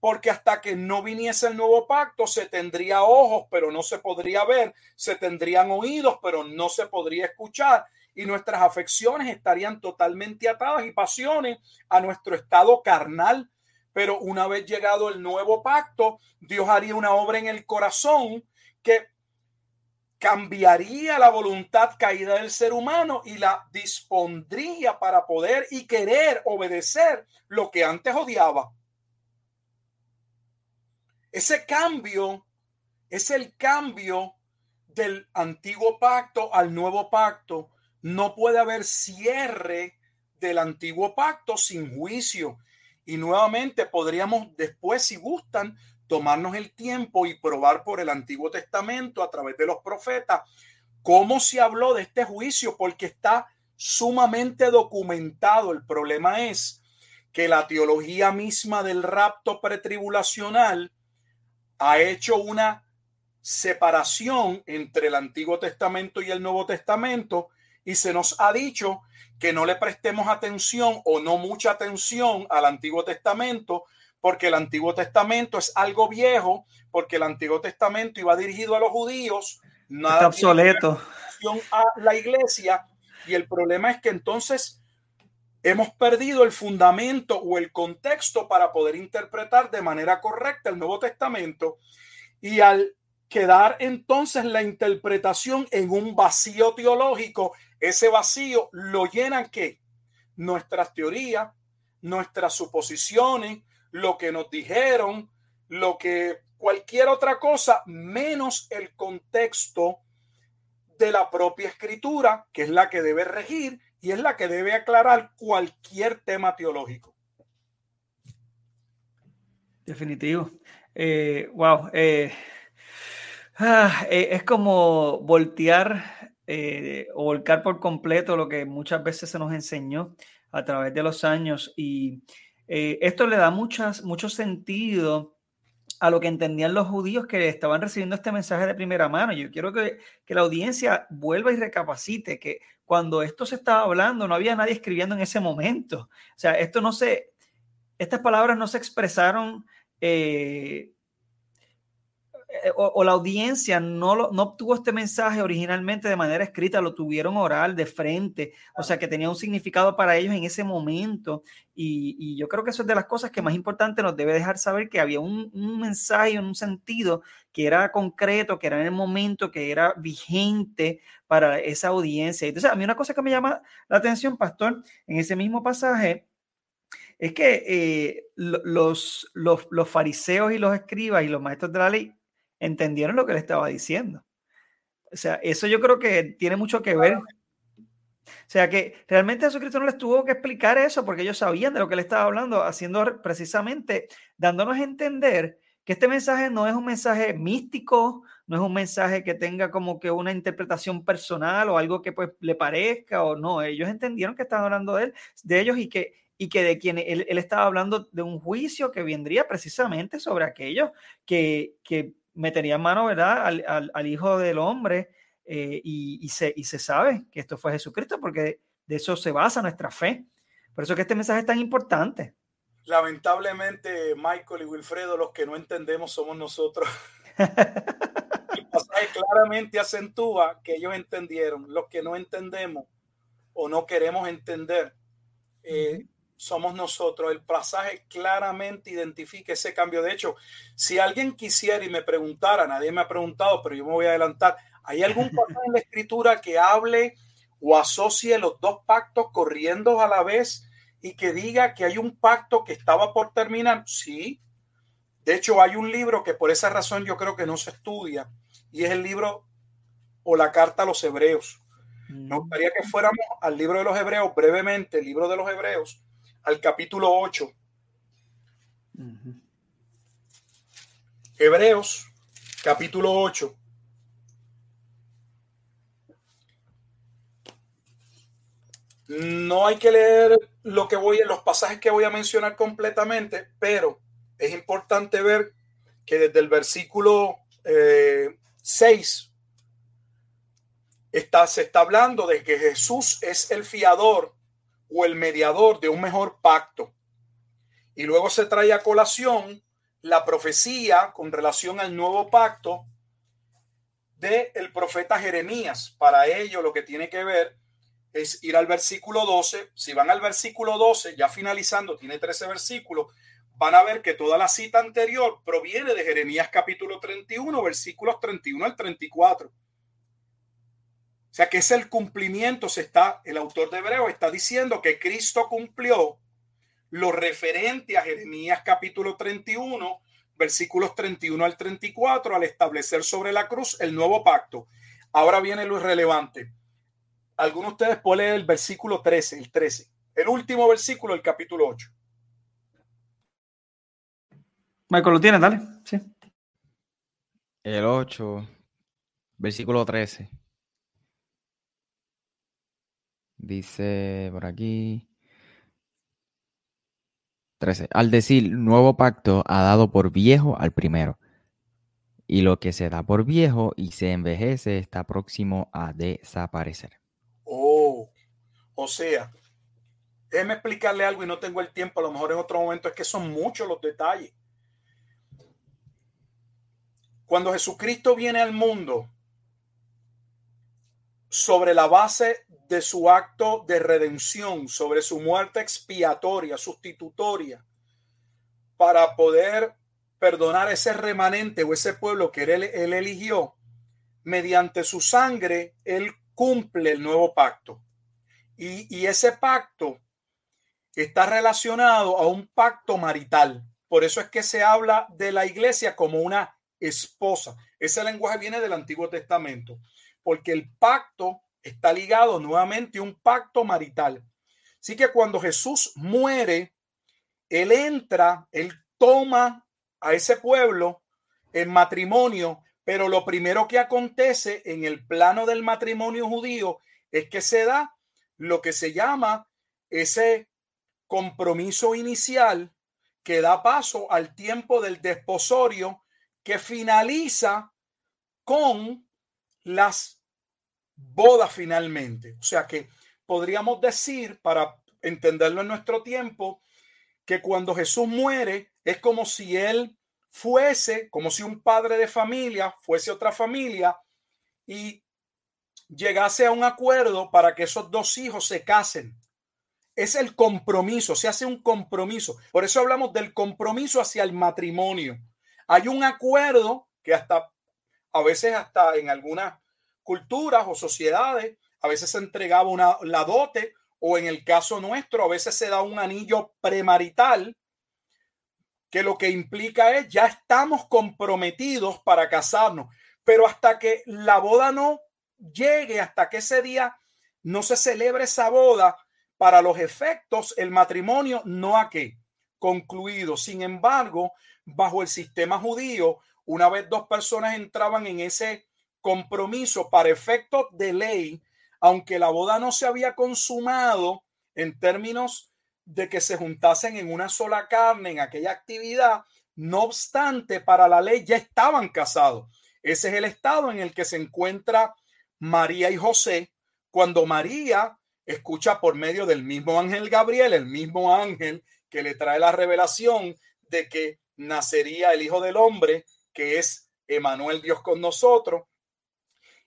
porque hasta que no viniese el nuevo pacto se tendría ojos, pero no se podría ver, se tendrían oídos, pero no se podría escuchar, y nuestras afecciones estarían totalmente atadas y pasiones a nuestro estado carnal. Pero una vez llegado el nuevo pacto, Dios haría una obra en el corazón que cambiaría la voluntad caída del ser humano y la dispondría para poder y querer obedecer lo que antes odiaba. Ese cambio es el cambio del antiguo pacto al nuevo pacto. No puede haber cierre del antiguo pacto sin juicio. Y nuevamente podríamos después, si gustan, tomarnos el tiempo y probar por el Antiguo Testamento a través de los profetas cómo se habló de este juicio, porque está sumamente documentado. El problema es que la teología misma del rapto pretribulacional ha hecho una separación entre el Antiguo Testamento y el Nuevo Testamento y se nos ha dicho que no le prestemos atención o no mucha atención al Antiguo Testamento porque el Antiguo Testamento es algo viejo, porque el Antiguo Testamento iba dirigido a los judíos, nada obsoleto. a la iglesia y el problema es que entonces hemos perdido el fundamento o el contexto para poder interpretar de manera correcta el Nuevo Testamento y al quedar entonces la interpretación en un vacío teológico, ese vacío lo llenan que nuestras teorías, nuestras suposiciones, lo que nos dijeron, lo que cualquier otra cosa, menos el contexto de la propia escritura, que es la que debe regir y es la que debe aclarar cualquier tema teológico. Definitivo. Eh, wow. Eh, ah, eh, es como voltear o volcar por completo lo que muchas veces se nos enseñó a través de los años y esto le da muchas, mucho sentido a lo que entendían los judíos que estaban recibiendo este mensaje de primera mano. Yo quiero que, que, la audiencia vuelva y recapacite que cuando esto se estaba hablando no había nadie escribiendo en ese momento. O sea, esto no se, estas palabras no se expresaron eh, eh, o, la audiencia no, no obtuvo este mensaje originalmente de manera escrita, lo tuvieron oral, de frente, o sea que tenía un significado para ellos en ese momento. Y, yo creo que eso es de las cosas que más importante nos debe dejar saber que había un, un mensaje, un sentido que era concreto, que era en el momento, que era vigente para esa audiencia. Entonces, a mí una cosa que me llama la atención, pastor, en ese mismo pasaje, es que eh, los, los, los, fariseos y los escribas y los maestros de la ley entendieron lo que le estaba diciendo. O sea, eso yo creo que tiene mucho que ver. O sea que realmente Jesucristo no les tuvo que explicar eso porque ellos sabían de lo que él estaba hablando, haciendo precisamente, dándonos a entender que este mensaje no es un mensaje místico, no es un mensaje que tenga como que una interpretación personal o algo que pues le parezca o no. Ellos entendieron que estaban hablando de él, de ellos y que y que de quien él, estaba hablando de un juicio que vendría precisamente sobre aquellos que, que meterían mano, ¿verdad?, al, al, Hijo del Hombre eh, y, y, se, y se sabe que esto fue Jesucristo porque de eso se basa nuestra fe. Por eso que este mensaje es tan importante. Lamentablemente, Michael y Wilfredo, los que no entendemos somos nosotros. El pasaje claramente acentúa que ellos entendieron. Los que no entendemos o no queremos entender, eh, somos nosotros. El pasaje claramente identifica ese cambio. De hecho, si alguien quisiera y me preguntara, nadie me ha preguntado, pero yo me voy a adelantar, ¿hay algún pasaje en la escritura que hable o asocie los dos pactos corriendo a la vez y que diga que hay un pacto que estaba por terminar? Sí. De hecho, hay un libro que por esa razón yo creo que no se estudia y es el libro o la carta a los hebreos. Me mm. gustaría que fuéramos al libro de los hebreos brevemente, el libro de los hebreos, al capítulo 8. Hebreos, capítulo 8. No hay que leer lo que voy, los pasajes que voy a mencionar completamente, pero es importante ver que desde el versículo 6 eh, está, se está hablando de que Jesús es el fiador o el mediador de un mejor pacto. Y luego se trae a colación la profecía con relación al nuevo pacto de el profeta Jeremías. Para ello lo que tiene que ver es ir al versículo 12. Si van al versículo 12, ya finalizando, tiene 13 versículos, van a ver que toda la cita anterior proviene de Jeremías capítulo 31, versículos 31 al 34. O sea que es el cumplimiento, se está, el autor de Hebreo está diciendo que Cristo cumplió lo referente a Jeremías capítulo 31, versículos 31 al 34, al establecer sobre la cruz el nuevo pacto. Ahora viene lo irrelevante. Algunos de ustedes pueden leer el versículo 13, el 13, el último versículo del capítulo 8. Michael, ¿lo tiene? Dale. Sí. El 8, versículo 13. Dice por aquí. 13. Al decir nuevo pacto ha dado por viejo al primero. Y lo que se da por viejo y se envejece está próximo a desaparecer. Oh, o sea, déjeme explicarle algo y no tengo el tiempo, a lo mejor en otro momento, es que son muchos los detalles. Cuando Jesucristo viene al mundo, sobre la base de su acto de redención, sobre su muerte expiatoria, sustitutoria, para poder perdonar ese remanente o ese pueblo que él, él eligió, mediante su sangre, él cumple el nuevo pacto. Y, y ese pacto está relacionado a un pacto marital. Por eso es que se habla de la iglesia como una esposa. Ese lenguaje viene del Antiguo Testamento porque el pacto está ligado nuevamente a un pacto marital. Así que cuando Jesús muere, Él entra, Él toma a ese pueblo en matrimonio, pero lo primero que acontece en el plano del matrimonio judío es que se da lo que se llama ese compromiso inicial que da paso al tiempo del desposorio que finaliza con las bodas finalmente. O sea que podríamos decir, para entenderlo en nuestro tiempo, que cuando Jesús muere es como si él fuese, como si un padre de familia fuese otra familia y llegase a un acuerdo para que esos dos hijos se casen. Es el compromiso, se hace un compromiso. Por eso hablamos del compromiso hacia el matrimonio. Hay un acuerdo que hasta a veces hasta en algunas culturas o sociedades, a veces se entregaba una, la dote o en el caso nuestro, a veces se da un anillo premarital que lo que implica es ya estamos comprometidos para casarnos, pero hasta que la boda no llegue, hasta que ese día no se celebra esa boda para los efectos, el matrimonio no ha que concluido. Sin embargo, bajo el sistema judío, una vez dos personas entraban en ese compromiso para efectos de ley, aunque la boda no se había consumado en términos de que se juntasen en una sola carne en aquella actividad, no obstante, para la ley ya estaban casados. Ese es el estado en el que se encuentra María y José cuando María escucha por medio del mismo ángel Gabriel, el mismo ángel que le trae la revelación de que nacería el Hijo del Hombre, que es Emanuel Dios con nosotros.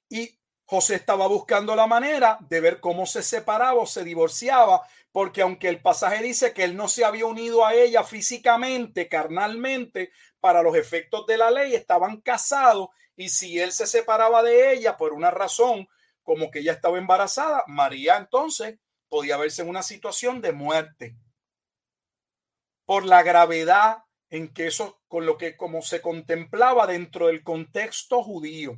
Y José estaba buscando la manera de ver cómo se separaba o se divorciaba, porque aunque el pasaje dice que él no se había unido a ella físicamente, carnalmente, para los efectos de la ley, estaban casados y si él se separaba de ella por una razón, como que ella estaba embarazada, María entonces podía verse en una situación de muerte por la gravedad en que eso, con lo que como se contemplaba dentro del contexto judío.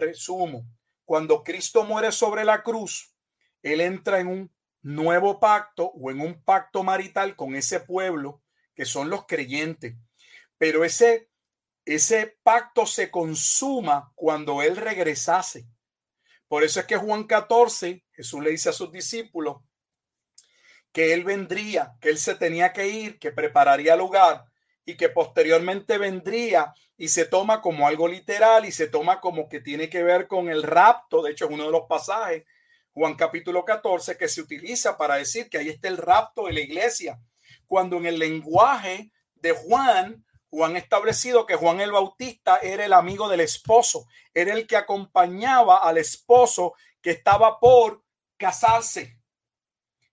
Resumo, cuando Cristo muere sobre la cruz, Él entra en un nuevo pacto o en un pacto marital con ese pueblo que son los creyentes. Pero ese, ese pacto se consuma cuando Él regresase. Por eso es que Juan 14, Jesús le dice a sus discípulos que Él vendría, que Él se tenía que ir, que prepararía lugar y que posteriormente vendría y se toma como algo literal y se toma como que tiene que ver con el rapto. De hecho, es uno de los pasajes, Juan capítulo 14, que se utiliza para decir que ahí está el rapto de la iglesia. Cuando en el lenguaje de Juan, Juan establecido que Juan el Bautista era el amigo del esposo, era el que acompañaba al esposo que estaba por casarse.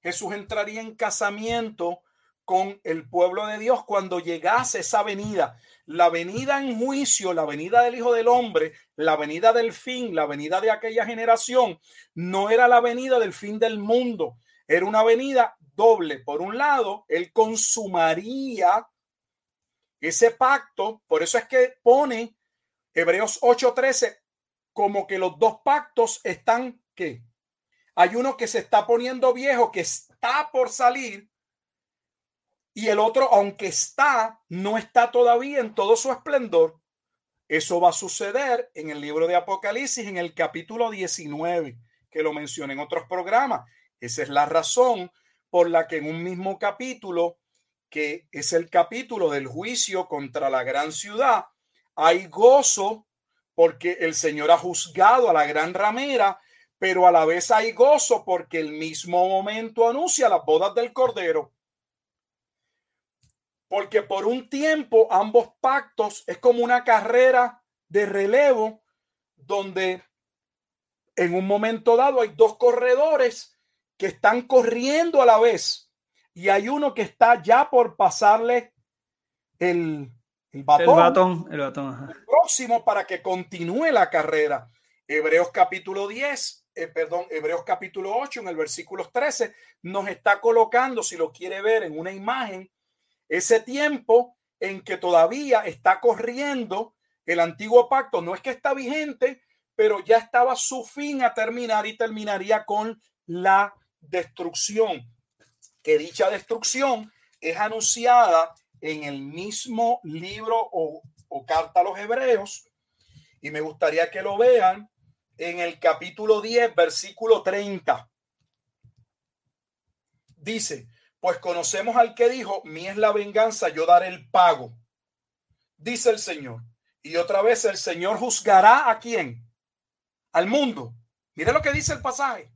Jesús entraría en casamiento con el pueblo de Dios cuando llegase esa venida. La venida en juicio, la venida del Hijo del Hombre, la venida del fin, la venida de aquella generación, no era la venida del fin del mundo, era una venida doble. Por un lado, él consumaría ese pacto, por eso es que pone Hebreos 8:13 como que los dos pactos están que hay uno que se está poniendo viejo, que está por salir, y el otro, aunque está, no está todavía en todo su esplendor. Eso va a suceder en el libro de Apocalipsis, en el capítulo 19, que lo mencioné en otros programas. Esa es la razón por la que en un mismo capítulo, que es el capítulo del juicio contra la gran ciudad, hay gozo porque el Señor ha juzgado a la gran ramera, pero a la vez hay gozo porque el mismo momento anuncia las bodas del Cordero porque por un tiempo ambos pactos es como una carrera de relevo donde en un momento dado hay dos corredores que están corriendo a la vez y hay uno que está ya por pasarle el, el batón, el batón, próximo para que continúe la carrera. Hebreos capítulo 10, eh, perdón, Hebreos capítulo 8 en el versículo 13 nos está colocando, si lo quiere ver en una imagen, ese tiempo en que todavía está corriendo el antiguo pacto, no es que está vigente, pero ya estaba su fin a terminar y terminaría con la destrucción. Que dicha destrucción es anunciada en el mismo libro o, carta a los hebreos. Y me gustaría que lo vean en el capítulo 10, versículo 30. Dice, pues conocemos al que dijo, mi es la venganza, yo daré el pago. Dice el Señor. Y otra vez el Señor juzgará a quién? Al mundo. Mire lo que dice el pasaje.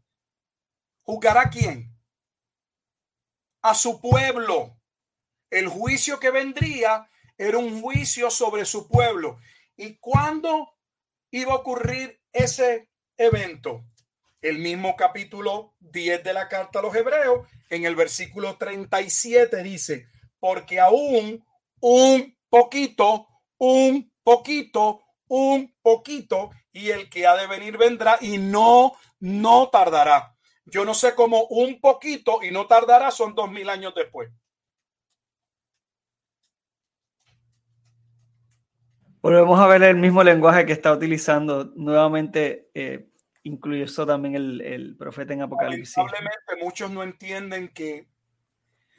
¿Juzgará a quién? A su pueblo. El juicio que vendría era un juicio sobre su pueblo. ¿Y cuándo iba a ocurrir ese evento? El mismo capítulo 10 de la carta a los hebreos en el versículo 37 dice, porque aún un poquito, un poquito, un poquito, y el que ha de venir vendrá y no, no tardará. Yo no sé cómo un poquito y no tardará son dos mil años después. Volvemos a ver el mismo lenguaje que está utilizando nuevamente eh, incluyó también el, profeta en Apocalipsis. Probablemente muchos no entienden que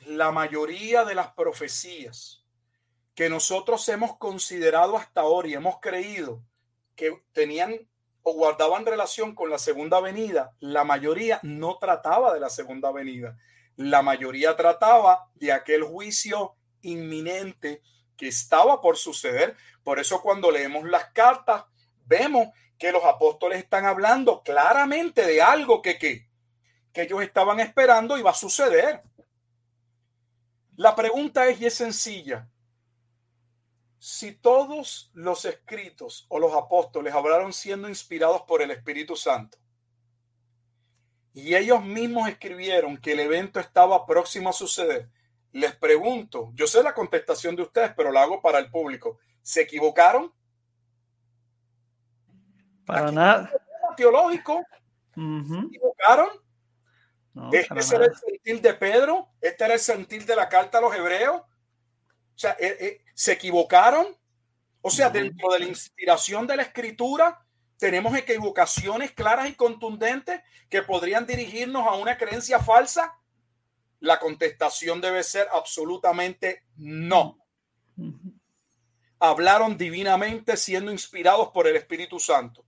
la mayoría de las profecías que nosotros hemos considerado hasta ahora y hemos creído que tenían o guardaban relación con la segunda venida, la mayoría no trataba de la segunda venida. La mayoría trataba de aquel juicio inminente que estaba por suceder. Por eso cuando leemos las cartas, vemos que los apóstoles están hablando claramente de algo que, que, que ellos estaban esperando y va a suceder. La pregunta es y es sencilla. Si todos los escritos o los apóstoles hablaron siendo inspirados por el Espíritu Santo y ellos mismos escribieron que el evento estaba próximo a suceder, les pregunto, yo sé la contestación de ustedes, pero la hago para el público. ¿Se equivocaron? Para nada. Teológico. ¿Se equivocaron? este era el sentir de Pedro, este era el sentir de la carta a los hebreos. O sea, eh, eh, se equivocaron. O sea, dentro de la inspiración de la escritura, tenemos equivocaciones claras y contundentes que podrían dirigirnos a una creencia falsa. La contestación debe ser absolutamente no. Hablaron divinamente siendo inspirados por el Espíritu Santo.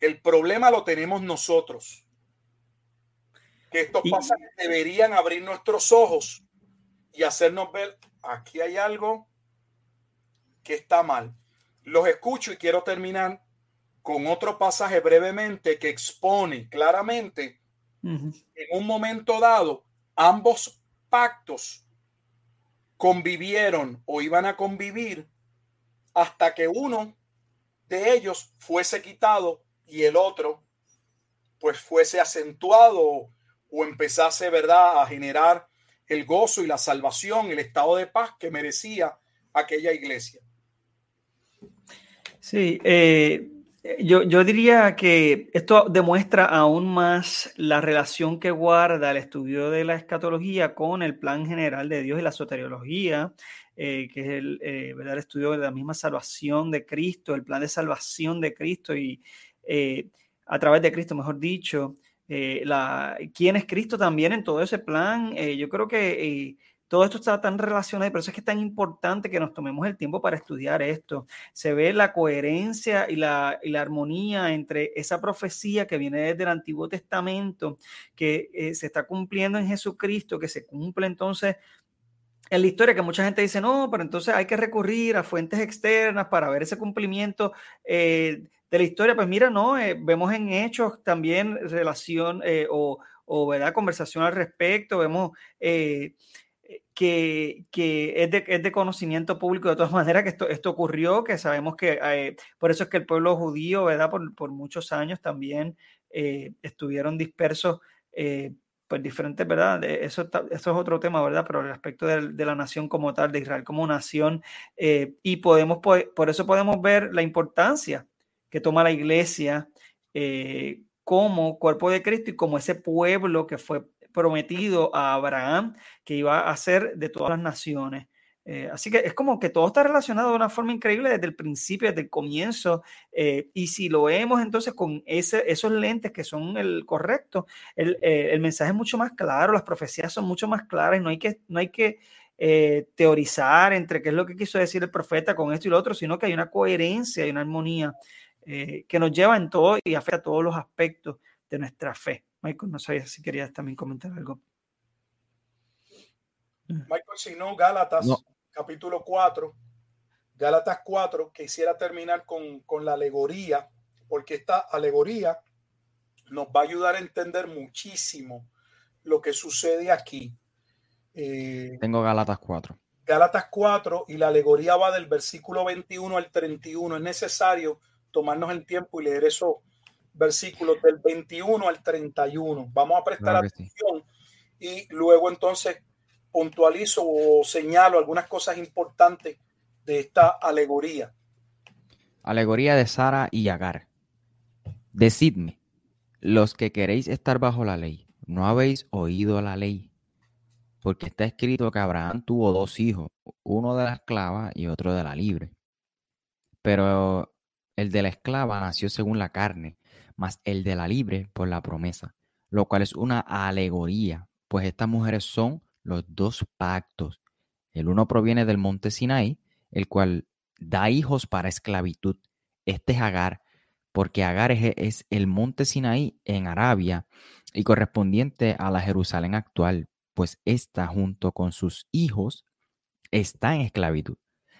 El problema lo tenemos nosotros que estos pasajes deberían abrir nuestros ojos y hacernos ver, aquí hay algo que está mal. Los escucho y quiero terminar con otro pasaje brevemente que expone claramente en un momento dado ambos pactos convivieron o iban a convivir hasta que uno de ellos fuese quitado y el otro pues fuese acentuado o empezase, ¿verdad?, a generar el gozo y la salvación, el estado de paz que merecía aquella iglesia. Sí, eh, yo, yo, diría que esto demuestra aún más la relación que guarda el estudio de la escatología con el plan general de Dios y la soteriología, eh, que es el, eh, el estudio de la misma salvación de Cristo, el plan de salvación de Cristo y a través de Cristo, mejor dicho, eh, quién es Cristo también en todo ese plan. Eh, yo creo que eh, todo esto está tan relacionado y por eso es que es tan importante que nos tomemos el tiempo para estudiar esto. Se ve la coherencia y la armonía entre esa profecía que viene desde el Antiguo Testamento, que se está cumpliendo en Jesucristo, que se cumple entonces en la historia que mucha gente dice, no, pero entonces hay que recurrir a fuentes externas para ver ese cumplimiento de la historia, pues mira, no, eh, vemos en hechos también relación eh, o, o, ¿verdad? conversación al respecto, vemos eh, que, que es, de, es, de, conocimiento público de todas maneras que esto, esto ocurrió, que sabemos que por eso es que el pueblo judío, ¿verdad? Por, por muchos años también estuvieron dispersos. pues diferentes, ¿verdad? Eso, eso es otro tema, ¿verdad? Pero el aspecto de, de la nación como tal, de Israel como nación, y podemos, por eso podemos ver la importancia que toma la iglesia eh, como cuerpo de Cristo y como ese pueblo que fue prometido a Abraham, que iba a ser de todas las naciones. Eh, así que es como que todo está relacionado de una forma increíble desde el principio, desde el comienzo. Eh, y si lo vemos entonces con ese, esos lentes que son el correcto, el, el, mensaje es mucho más claro, las profecías son mucho más claras no hay que, no hay que teorizar entre qué es lo que quiso decir el profeta con esto y lo otro, sino que hay una coherencia y una armonía eh, que nos lleva en todo y afecta a todos los aspectos de nuestra fe. Michael, no sabía si querías también comentar algo. Michael, si no, Gálatas, capítulo 4, Gálatas 4, quisiera terminar con, con la alegoría, porque esta alegoría nos va a ayudar a entender muchísimo lo que sucede aquí. Eh, Tengo Gálatas 4. Gálatas 4 y la alegoría va del versículo 21 al 31. Es necesario tomarnos el tiempo y leer esos versículos del 21 al 31. Vamos a prestar atención y luego entonces puntualizo o señalo algunas cosas importantes de esta alegoría. Alegoría de Sara y Agar. Decidme, los que queréis estar bajo la ley, ¿no habéis oído la ley? Porque está escrito que Abraham tuvo dos hijos, uno de la esclava y otro de la libre. Pero el de la esclava nació según la carne, mas el de la libre por la promesa, lo cual es una alegoría, pues estas mujeres son los dos pactos. El uno proviene del monte Sinaí, el cual da hijos para esclavitud. Este es Agar, porque Agar es, el monte Sinaí en Arabia y correspondiente a la Jerusalén actual, pues ésta junto con sus hijos está en esclavitud.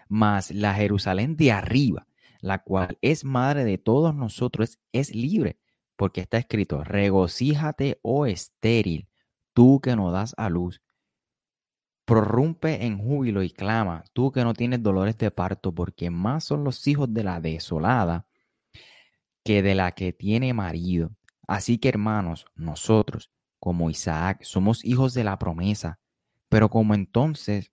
Mas la Jerusalén de arriba, la cual es madre de todos nosotros, es libre, porque está escrito, regocíjate, oh estéril, tú que no das a luz. Prorrumpe en júbilo y clama, tú que no tienes dolores de parto, porque más son los hijos de la desolada que de la que tiene marido. Así que hermanos, nosotros, como Isaac, somos hijos de la promesa, pero como entonces,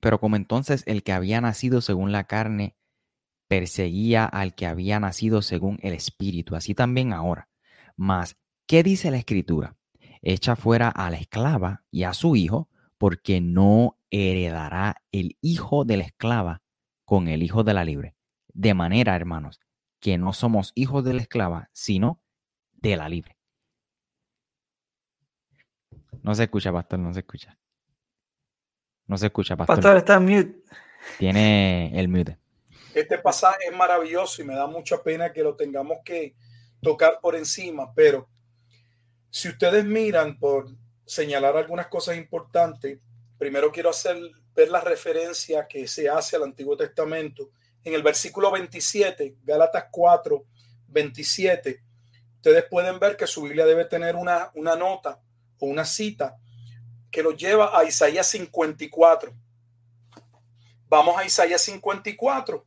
pero como entonces el que había nacido según la carne perseguía al que había nacido según el espíritu, así también ahora. Mas, ¿qué dice la escritura? Echa fuera a la esclava y a su hijo, porque no heredará el hijo de la esclava con el hijo de la libre. De manera, hermanos, que no somos hijos de la esclava, sino de la libre. No se escucha, pastor, no se escucha. No se escucha, pastor. Pastor está en mute. Tiene el mute. Este pasaje es maravilloso y me da mucha pena que lo tengamos que tocar por encima, pero si ustedes miran por señalar algunas cosas importantes, primero quiero hacer ver la referencia que se hace al Antiguo Testamento. En el versículo 27, Gálatas 4, 27, ustedes pueden ver que su Biblia debe tener una, una nota o una cita que lo lleva a Isaías 54. Vamos a Isaías 54.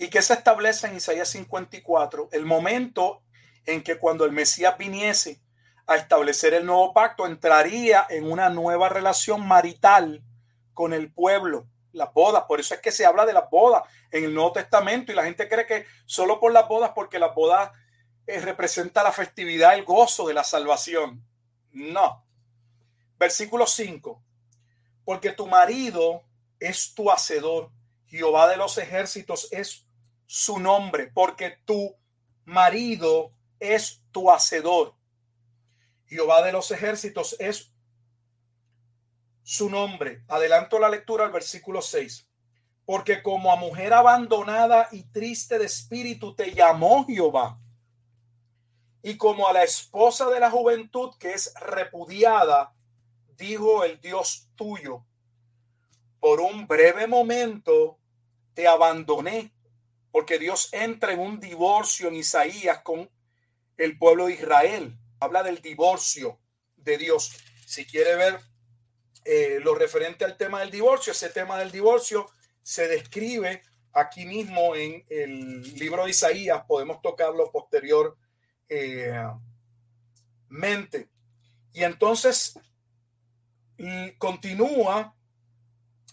¿Y qué se establece en Isaías 54? El momento en que cuando el Mesías viniese a establecer el nuevo pacto, entraría en una nueva relación marital con el pueblo, las bodas. Por eso es que se habla de las bodas en el Nuevo Testamento y la gente cree que solo por las bodas, porque las bodas eh, representa la festividad, el gozo de la salvación. No. Versículo 5. Porque tu marido es tu hacedor, Jehová de los ejércitos es su nombre, porque tu marido es tu hacedor. Jehová de los ejércitos es su nombre. Adelanto la lectura al versículo 6. Porque como a mujer abandonada y triste de espíritu te llamó Jehová. Y como a la esposa de la juventud que es repudiada, dijo el Dios tuyo, por un breve momento te abandoné porque Dios entra en un divorcio en Isaías con el pueblo de Israel. Habla del divorcio de Dios. Si quiere ver eh, lo referente al tema del divorcio, ese tema del divorcio se describe aquí mismo en el libro de Isaías. Podemos tocarlo posteriormente. Eh, y entonces continúa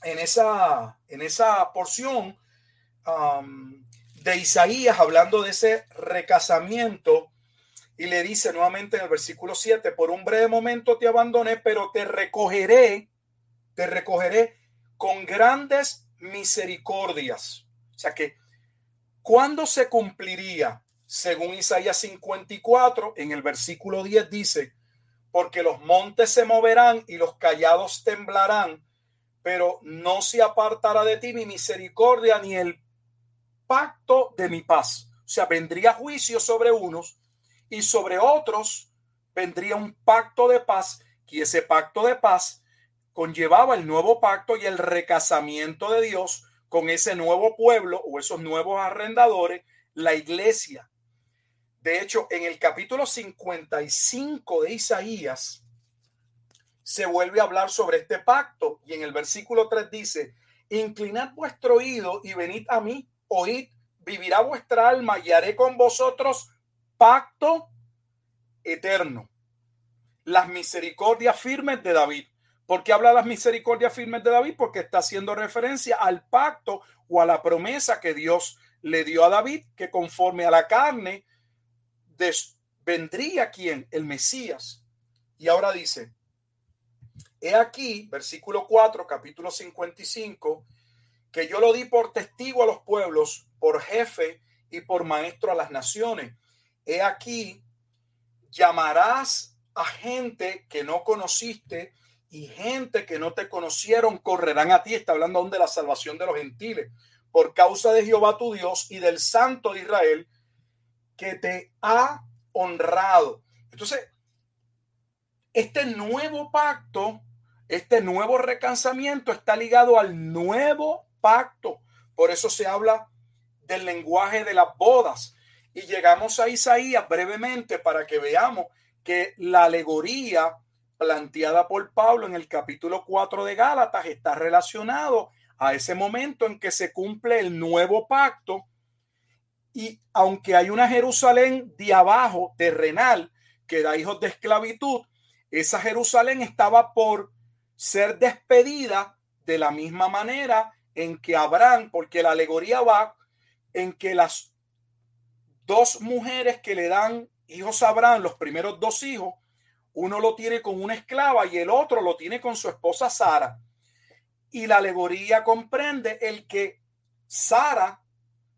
en esa, en esa porción de Isaías hablando de ese recasamiento y le dice nuevamente en el versículo 7, por un breve momento te abandoné, pero te recogeré, te recogeré con grandes misericordias. O sea que, ¿cuándo se cumpliría? Según Isaías 54, en el versículo 10 dice, porque los montes se moverán y los callados temblarán, pero no se apartará de ti mi misericordia ni el pacto de mi paz. O sea, vendría juicio sobre unos y sobre otros vendría un pacto de paz y ese pacto de paz conllevaba el nuevo pacto y el recasamiento de Dios con ese nuevo pueblo o esos nuevos arrendadores, la iglesia. De hecho, en el capítulo 55 de Isaías se vuelve a hablar sobre este pacto y en el versículo 3 dice, inclinad vuestro oído y venid a mí oíd, vivirá vuestra alma y haré con vosotros pacto eterno. Las misericordias firmes de David. ¿Por qué habla las misericordias firmes de David? Porque está haciendo referencia al pacto o a la promesa que Dios le dio a David, que conforme a la carne vendría quien? El Mesías. Y ahora dice, he aquí, versículo 4, capítulo 55, que yo lo di por testigo a los pueblos, por jefe y por maestro a las naciones. He aquí, llamarás a gente que no conociste y gente que no te conocieron correrán a ti. Está hablando aún de la salvación de los gentiles por causa de Jehová tu Dios y del Santo de Israel que te ha honrado. Entonces, este nuevo pacto, este nuevo recansamiento está ligado al nuevo pacto. Por eso se habla del lenguaje de las bodas. Y llegamos a Isaías brevemente para que veamos que la alegoría planteada por Pablo en el capítulo 4 de Gálatas está relacionado a ese momento en que se cumple el nuevo pacto. Y aunque hay una Jerusalén de abajo, terrenal, que da hijos de esclavitud, esa Jerusalén estaba por ser despedida de la misma manera en que Abraham, porque la alegoría va en que las dos mujeres que le dan hijos a Abraham, los primeros dos hijos, uno lo tiene con una esclava y el otro lo tiene con su esposa Sara. Y la alegoría comprende el que Sara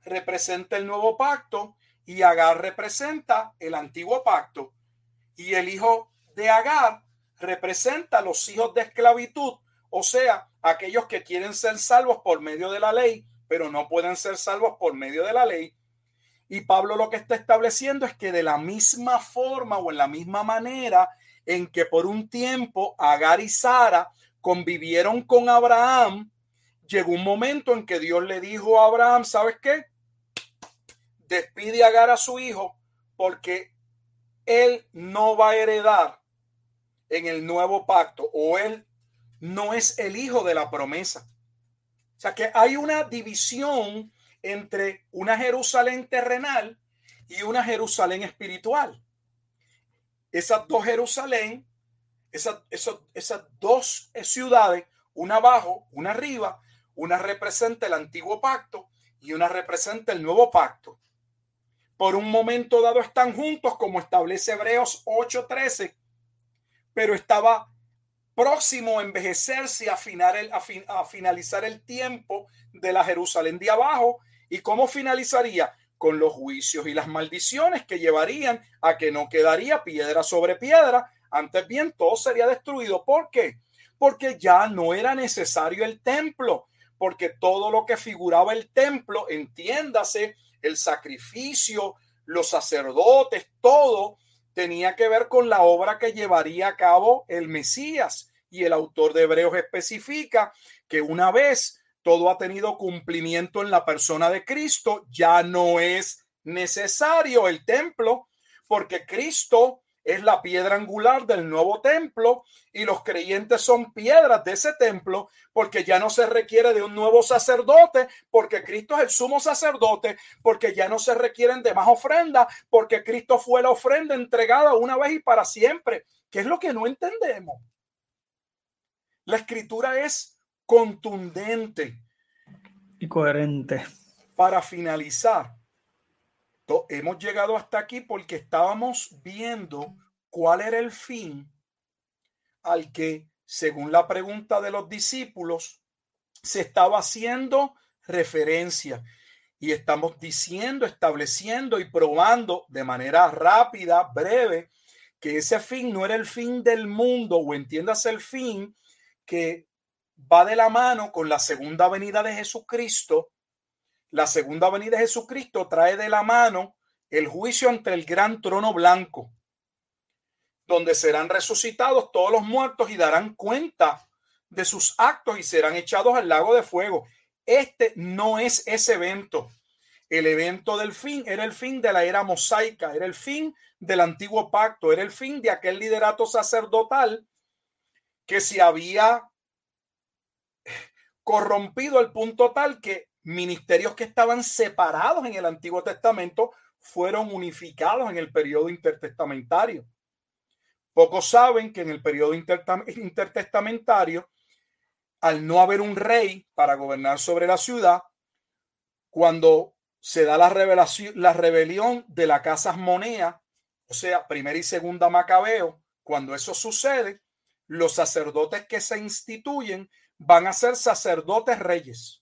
representa el nuevo pacto y Agar representa el antiguo pacto. Y el hijo de Agar representa los hijos de esclavitud, o sea, aquellos que quieren ser salvos por medio de la ley, pero no pueden ser salvos por medio de la ley. Y Pablo lo que está estableciendo es que de la misma forma o en la misma manera en que por un tiempo Agar y Sara convivieron con Abraham, llegó un momento en que Dios le dijo a Abraham, ¿sabes qué? Despide a Agar a su hijo porque él no va a heredar en el nuevo pacto o él no es el hijo de la promesa. O sea que hay una división entre una Jerusalén terrenal y una Jerusalén espiritual. Esas dos Jerusalén esas, esas dos ciudades, una abajo, una arriba, una representa el antiguo pacto y una representa el nuevo pacto. Por un momento dado están juntos, como establece Hebreos 8:13, pero estaba próximo a envejecerse, a, el, a, finalizar el tiempo de la Jerusalén de abajo. ¿Y cómo finalizaría? Con los juicios y las maldiciones que llevarían a que no quedaría piedra sobre piedra, antes bien, todo sería destruido. ¿Por qué? Porque ya no era necesario el templo, porque todo lo que figuraba el templo, entiéndase, el sacrificio, los sacerdotes, todo tenía que ver con la obra que llevaría a cabo el Mesías. Y el autor de Hebreos especifica que una vez todo ha tenido cumplimiento en la persona de Cristo, ya no es necesario el templo, porque Cristo es la piedra angular del nuevo templo y los creyentes son piedras de ese templo porque ya no se requiere de un nuevo sacerdote, porque Cristo es el sumo sacerdote, porque ya no se requieren de más ofrendas, porque Cristo fue la ofrenda entregada una vez y para siempre, que es lo que no entendemos. La escritura es contundente y coherente. Para finalizar, hemos llegado hasta aquí porque estábamos viendo cuál era el fin al que, según la pregunta de los discípulos, se estaba haciendo referencia. Y estamos diciendo, estableciendo y probando de manera rápida, breve, que ese fin no era el fin del mundo, o entiendas el fin que va de la mano con la segunda venida de Jesucristo, la segunda venida de Jesucristo trae de la mano el juicio ante el gran trono blanco, donde serán resucitados todos los muertos y darán cuenta de sus actos y serán echados al lago de fuego. Este no es ese evento. El evento del fin era el fin de la era mosaica, era el fin del antiguo pacto, era el fin de aquel liderato sacerdotal que se había corrompido al punto tal que ministerios que estaban separados en el Antiguo Testamento fueron unificados en el periodo intertestamentario. Pocos saben que en el periodo intertestamentario, al no haber un rey para gobernar sobre la ciudad, cuando se da la, revelación, la rebelión de la casa Monea, o sea, primera y segunda Macabeo, cuando eso sucede, los sacerdotes que se instituyen van a ser sacerdotes reyes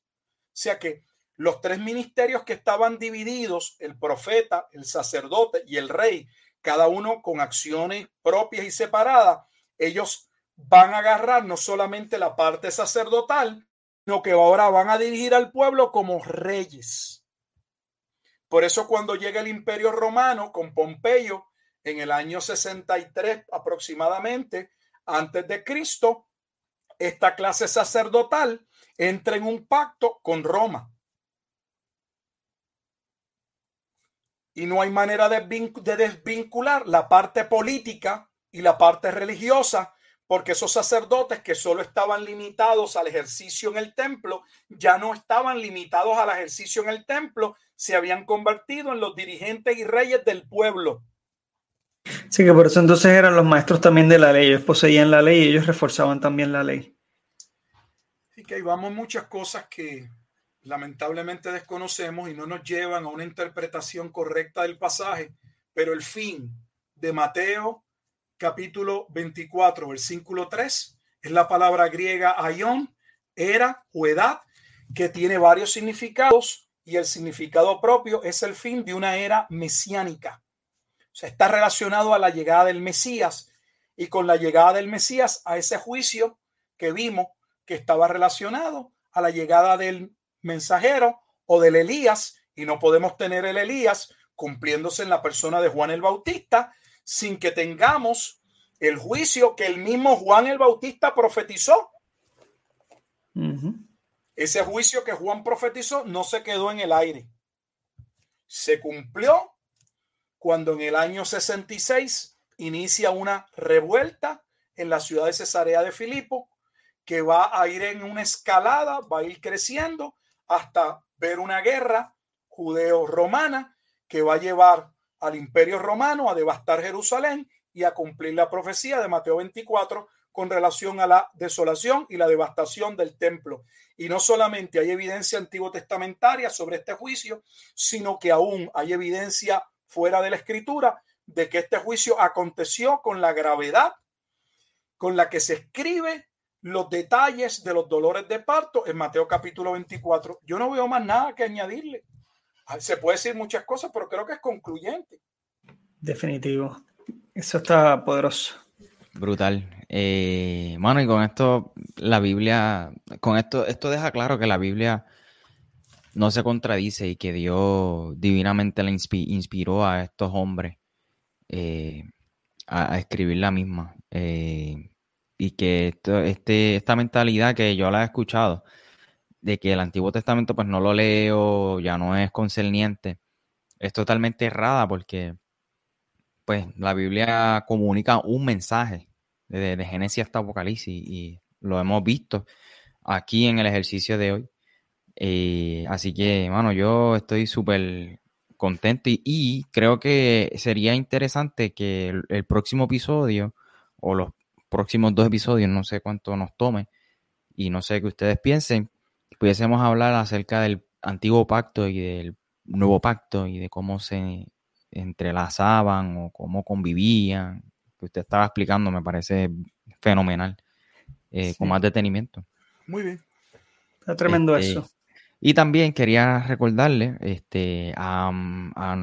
sea que los tres ministerios que estaban divididos, el profeta, el sacerdote y el rey, cada uno con acciones propias y separadas, ellos van a agarrar no solamente la parte sacerdotal, sino que ahora van a dirigir al pueblo como reyes. Por eso cuando llega el imperio romano con Pompeyo en el año 63 aproximadamente, antes de Cristo, esta clase sacerdotal entra en un pacto con Roma. Y no hay manera de, desvincular la parte política y la parte religiosa, porque esos sacerdotes que solo estaban limitados al ejercicio en el templo, ya no estaban limitados al ejercicio en el templo, se habían convertido en los dirigentes y reyes del pueblo. Sí, que por eso entonces eran los maestros también de la ley, ellos poseían la ley y ellos reforzaban también la ley. Y que ahí vamos muchas cosas que lamentablemente desconocemos y no nos llevan a una interpretación correcta del pasaje, pero el fin de Mateo capítulo 24, versículo 3, es la palabra griega aion, era o edad, que tiene varios significados y el significado propio es el fin de una era mesiánica sea, está relacionado a la llegada del Mesías y con la llegada del Mesías a ese juicio que vimos que estaba relacionado a la llegada del mensajero o del Elías y no podemos tener el Elías cumpliéndose en la persona de Juan el Bautista sin que tengamos el juicio que el mismo Juan el Bautista profetizó. Ese juicio que Juan profetizó no se quedó en el aire. Se cumplió cuando en el año 66 inicia una revuelta en la ciudad de Cesarea de Filipo, que va a ir en una escalada, va a ir creciendo hasta ver una guerra judeo-romana que va a llevar al imperio romano a devastar Jerusalén y a cumplir la profecía de Mateo 24 con relación a la desolación y la devastación del templo. Y no solamente hay evidencia antiguo testamentaria sobre este juicio, sino que aún hay evidencia fuera de la escritura de que este juicio aconteció con la gravedad con la que se escribe los detalles de los dolores de parto en Mateo capítulo 24. Yo no veo más nada que añadirle. Se puede decir muchas cosas, pero creo que es concluyente. Definitivo. Eso está poderoso. Brutal. Eh, mano, y con esto, la Biblia, con esto, esto deja claro que la Biblia no se contradice y que Dios divinamente le inspiró a estos hombres eh, a, escribir la misma. Eh, y que este, esta mentalidad que yo la he escuchado, de que el Antiguo Testamento pues no lo leo, ya no es concerniente, es totalmente errada porque pues la Biblia comunica un mensaje de, de Génesis hasta Apocalipsis y lo hemos visto aquí en el ejercicio de hoy. Eh, así que, bueno, yo estoy súper contento y, creo que sería interesante que el, próximo episodio o los próximos dos episodios, no sé cuánto nos tome y no sé qué ustedes piensen, pudiésemos hablar acerca del antiguo pacto y del nuevo pacto y de cómo se entrelazaban o cómo convivían, que usted estaba explicando, me parece fenomenal, eh, con más detenimiento. Muy bien. Está tremendo este, eso. Y también quería recordarle este, a,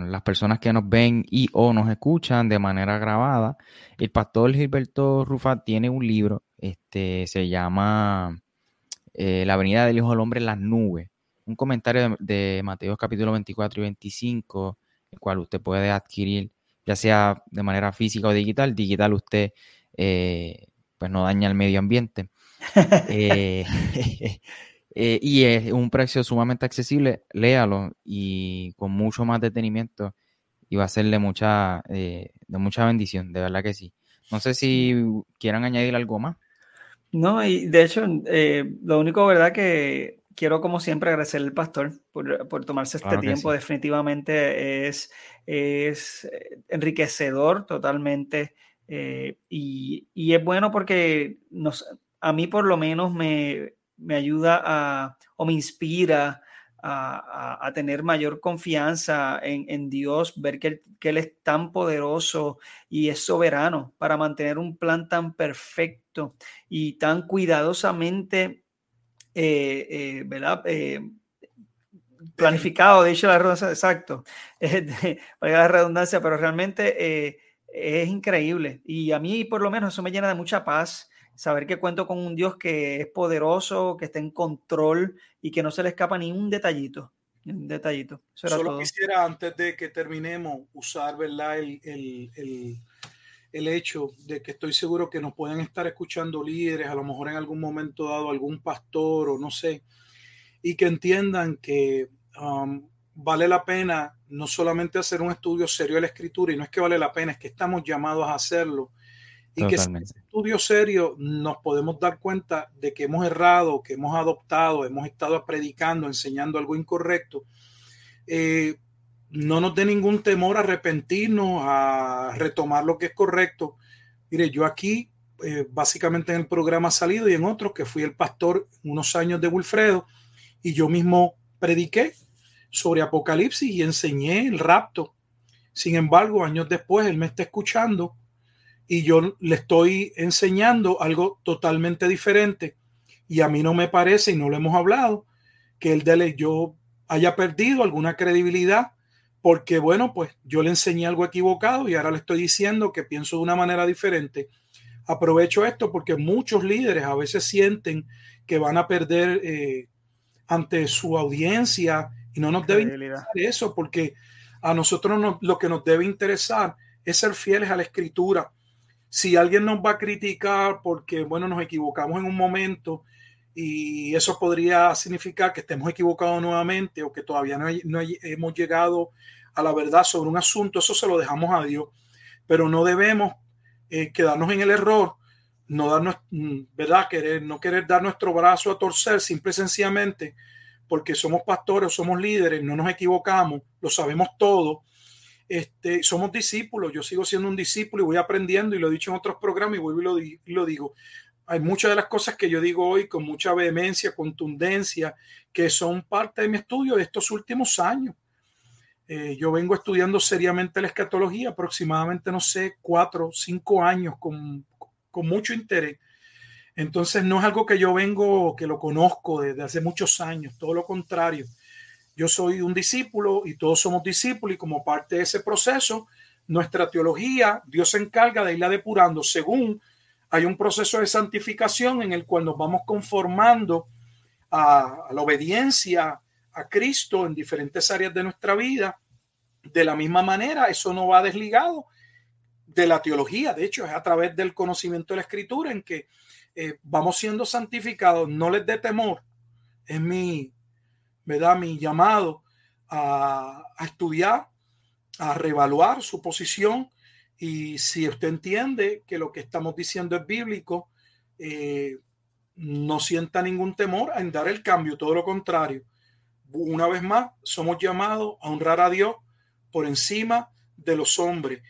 las personas que nos ven y o nos escuchan de manera grabada, el pastor Gilberto Rufa tiene un libro, este, se llama eh, La Avenida del Hijo del Hombre en las Nubes, un comentario de, Mateo capítulo 24 y 25, el cual usted puede adquirir ya sea de manera física o digital. Digital usted eh, pues no daña el medio ambiente. eh, Eh, y es un precio sumamente accesible, léalo y con mucho más detenimiento y va a ser de mucha, eh, de mucha bendición, de verdad que sí. No sé si quieran añadir algo más. No, y de hecho, eh, lo único, ¿verdad? Que quiero, como siempre, agradecerle al pastor por, tomarse este tiempo. Definitivamente es, es enriquecedor totalmente. y, y, es bueno porque nos, a mí por lo menos me, me ayuda a, o me inspira a, tener mayor confianza en, Dios, ver que, Él es tan poderoso y es soberano para mantener un plan tan perfecto y tan cuidadosamente, eh, eh, ¿verdad? Eh, planificado, de hecho la redundancia, exacto, para la redundancia, pero realmente es increíble. Y a mí, por lo menos, eso me llena de mucha paz, saber que cuento con un Dios que es poderoso, que está en control y que no se le escapa ni un detallito. Un detallito. Solo quisiera, antes de que terminemos, usar ¿verdad? El, el, el, el, hecho de que estoy seguro que nos pueden estar escuchando líderes, a lo mejor en algún momento dado algún pastor o no sé, y que entiendan que um, vale la pena no solamente hacer un estudio serio de la escritura, y no es que vale la pena, es que estamos llamados a hacerlo. Y que en ese estudio serio nos podemos dar cuenta de que hemos errado, que hemos adoptado, hemos estado predicando, enseñando algo incorrecto. Eh, no nos dé ningún temor a arrepentirnos, a retomar lo que es correcto. Mire, yo aquí, eh, básicamente en el programa salido y en otros, que fui el pastor unos años de Wilfredo, y yo mismo prediqué sobre Apocalipsis y enseñé el rapto. Sin embargo, años después, él me está escuchando y yo le estoy enseñando algo totalmente diferente. Y a mí no me parece, y no lo hemos hablado, que el de yo haya perdido alguna credibilidad, porque bueno, pues yo le enseñé algo equivocado y ahora le estoy diciendo que pienso de una manera diferente. Aprovecho esto porque muchos líderes a veces sienten que van a perder eh, ante su audiencia y no nos debe interesar eso, porque a nosotros lo que nos debe interesar es ser fieles a la escritura. Si alguien nos va a criticar porque, bueno, nos equivocamos en un momento y eso podría significar que estemos equivocados nuevamente o que todavía no, no hemos llegado a la verdad sobre un asunto, eso se lo dejamos a Dios. Pero no debemos eh, quedarnos en el error, no darnos, mm, ¿verdad? Querer, no querer dar nuestro brazo a torcer simple y sencillamente porque somos pastores, somos líderes, no nos equivocamos, lo sabemos todo. Este, somos discípulos, yo sigo siendo un discípulo y voy aprendiendo y lo he dicho en otros programas y vuelvo y lo, digo. Hay muchas de las cosas que yo digo hoy con mucha vehemencia, contundencia, que son parte de mi estudio de estos últimos años. Eh, yo vengo estudiando seriamente la escatología, aproximadamente, no sé, cuatro, cinco años, con, con mucho interés. Entonces no es algo que yo vengo, que lo conozco desde hace muchos años, todo lo contrario. Yo soy un discípulo y todos somos discípulos y como parte de ese proceso, nuestra teología, Dios se encarga de irla depurando según hay un proceso de santificación en el cual nos vamos conformando a, la obediencia a Cristo en diferentes áreas de nuestra vida. De la misma manera, eso no va desligado de la teología, de hecho es a través del conocimiento de la escritura en que eh, vamos siendo santificados, no les dé temor. Es mi, ¿verdad? Mi llamado a, estudiar, a reevaluar su posición. Y si usted entiende que lo que estamos diciendo es bíblico, eh, no sienta ningún temor en dar el cambio, todo lo contrario. Una vez más, somos llamados a honrar a Dios por encima de los hombres.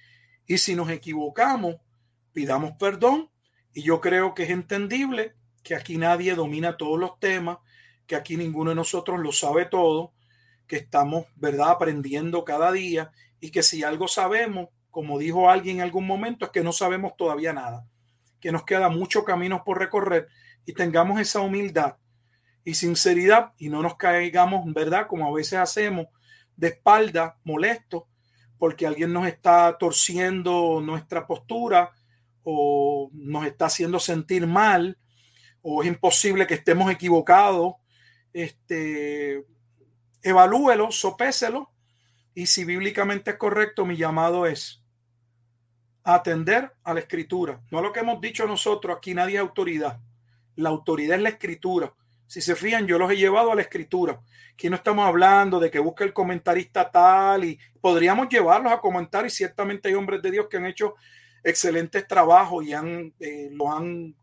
Y si nos equivocamos, pidamos perdón y yo creo que es entendible que aquí nadie domina todos los temas, que aquí ninguno de nosotros lo sabe todo, que estamos, ¿verdad?, aprendiendo cada día y que si algo sabemos, como dijo alguien en algún momento, es que no sabemos todavía nada, que nos queda mucho camino por recorrer y tengamos esa humildad y sinceridad y no nos caigamos, ¿verdad?, como a veces hacemos, de espalda, molesto, porque alguien nos está torciendo nuestra postura o nos está haciendo sentir mal o es imposible que estemos equivocados, este, evalúelo, sopéselo y si bíblicamente es correcto, mi llamado es atender a la escritura, no a lo que hemos dicho nosotros, aquí nadie es autoridad, la autoridad es la escritura. Si se fían, yo los he llevado a la escritura. Aquí no estamos hablando de que busque el comentarista tal y podríamos llevarlos a comentar y ciertamente hay hombres de Dios que han hecho excelentes trabajos y han, eh, lo han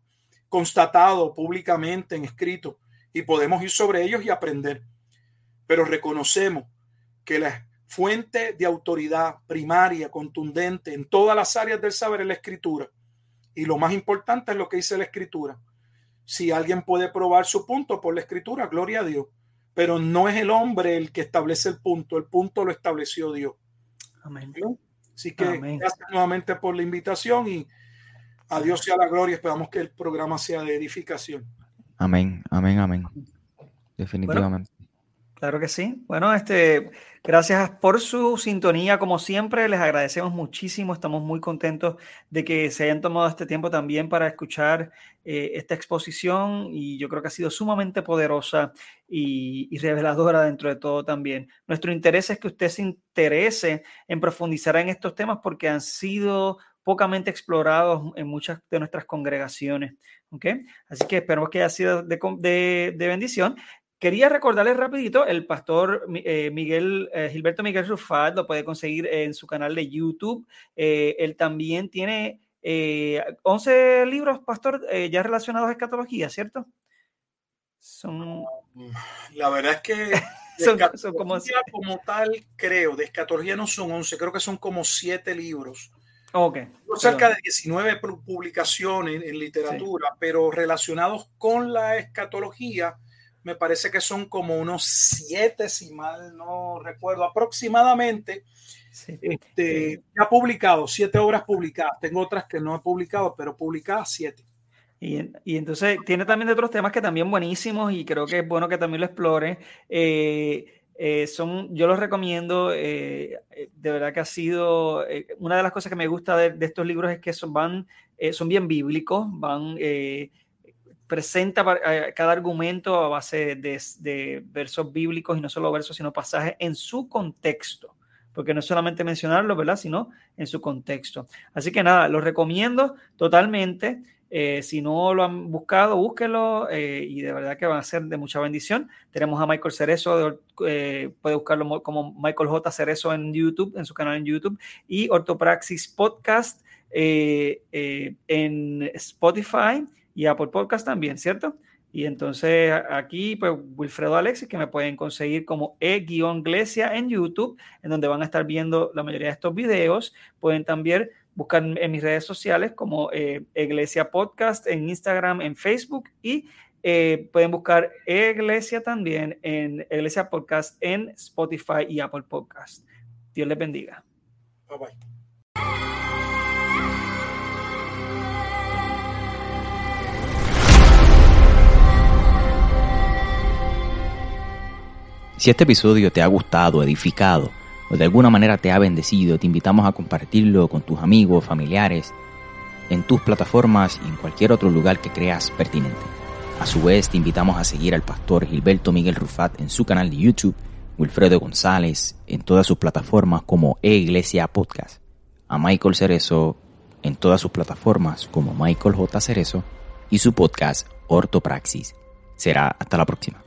constatado públicamente en escrito y podemos ir sobre ellos y aprender. Pero reconocemos que la fuente de autoridad primaria, contundente en todas las áreas del saber es la escritura. Y lo más importante es lo que dice la escritura. Si alguien puede probar su punto por la escritura, gloria a Dios. Pero no es el hombre el que establece el punto, el punto lo estableció Dios. Amén. Así que gracias nuevamente por la invitación y a Dios sea la gloria. Esperamos que el programa sea de edificación. Amén, amén, amén. Definitivamente. Claro que sí. Bueno, este, gracias por su sintonía, como siempre, les agradecemos muchísimo. Estamos muy contentos de que se hayan tomado este tiempo también para escuchar eh, esta exposición y yo creo que ha sido sumamente poderosa y, y, reveladora dentro de todo también. Nuestro interés es que usted se interese en profundizar en estos temas porque han sido pocamente explorados en muchas de nuestras congregaciones. ¿okay? Así que esperamos que haya sido de, de, de bendición. Quería recordarles rapidito, el pastor eh, Miguel, eh, Gilberto Miguel Rufat lo puede conseguir en su canal de YouTube. Eh, él también tiene 11 libros, pastor, ya relacionados a escatología, ¿cierto? Son... La verdad es que son, son como... como tal, creo, de escatología no son 11, creo que son como 7 libros. Ok. Cerca de 19 publicaciones en literatura, sí. pero relacionados con la escatología me parece que son como unos siete, si mal no recuerdo, aproximadamente. Sí. Este, ya publicado, siete obras publicadas. Tengo otras que no he publicado, pero publicadas siete. Y, y, entonces tiene también de otros temas que también buenísimos y creo que es bueno que también lo explore. Eh, eh, son, yo los recomiendo, eh, de verdad que ha sido, eh, una de las cosas que me gusta de, estos libros es que son, van, eh, son bien bíblicos, van presenta eh, cada argumento a base de, versos bíblicos y no solo versos, sino pasajes en su contexto, porque no es solamente mencionarlo, ¿verdad? Sino en su contexto. Así que nada, lo recomiendo totalmente. Eh, si no lo han buscado, búsquenlo eh, y de verdad que van a ser de mucha bendición. Tenemos a Michael Cerezo, eh, puede buscarlo como Michael J. Cerezo en YouTube, en su canal en YouTube, y Ortopraxis Podcast en Spotify y Apple Podcast también, ¿cierto? Y entonces aquí, pues Wilfredo Alexis, que me pueden conseguir como e-glesia en YouTube, en donde van a estar viendo la mayoría de estos videos. Pueden también buscar en mis redes sociales como eh, Iglesia Podcast en Instagram, en Facebook y eh, pueden buscar Iglesia también en Iglesia Podcast en Spotify y Apple Podcast. Dios les bendiga. Bye bye. Si este episodio te ha gustado, edificado o de alguna manera te ha bendecido, te invitamos a compartirlo con tus amigos, familiares, en tus plataformas y en cualquier otro lugar que creas pertinente. A su vez, te invitamos a seguir al pastor Gilberto Miguel Rufat en su canal de YouTube, Wilfredo González en todas sus plataformas como E-Iglesia Podcast, a Michael Cerezo en todas sus plataformas como Michael J. Cerezo y su podcast Ortopraxis. Será hasta la próxima.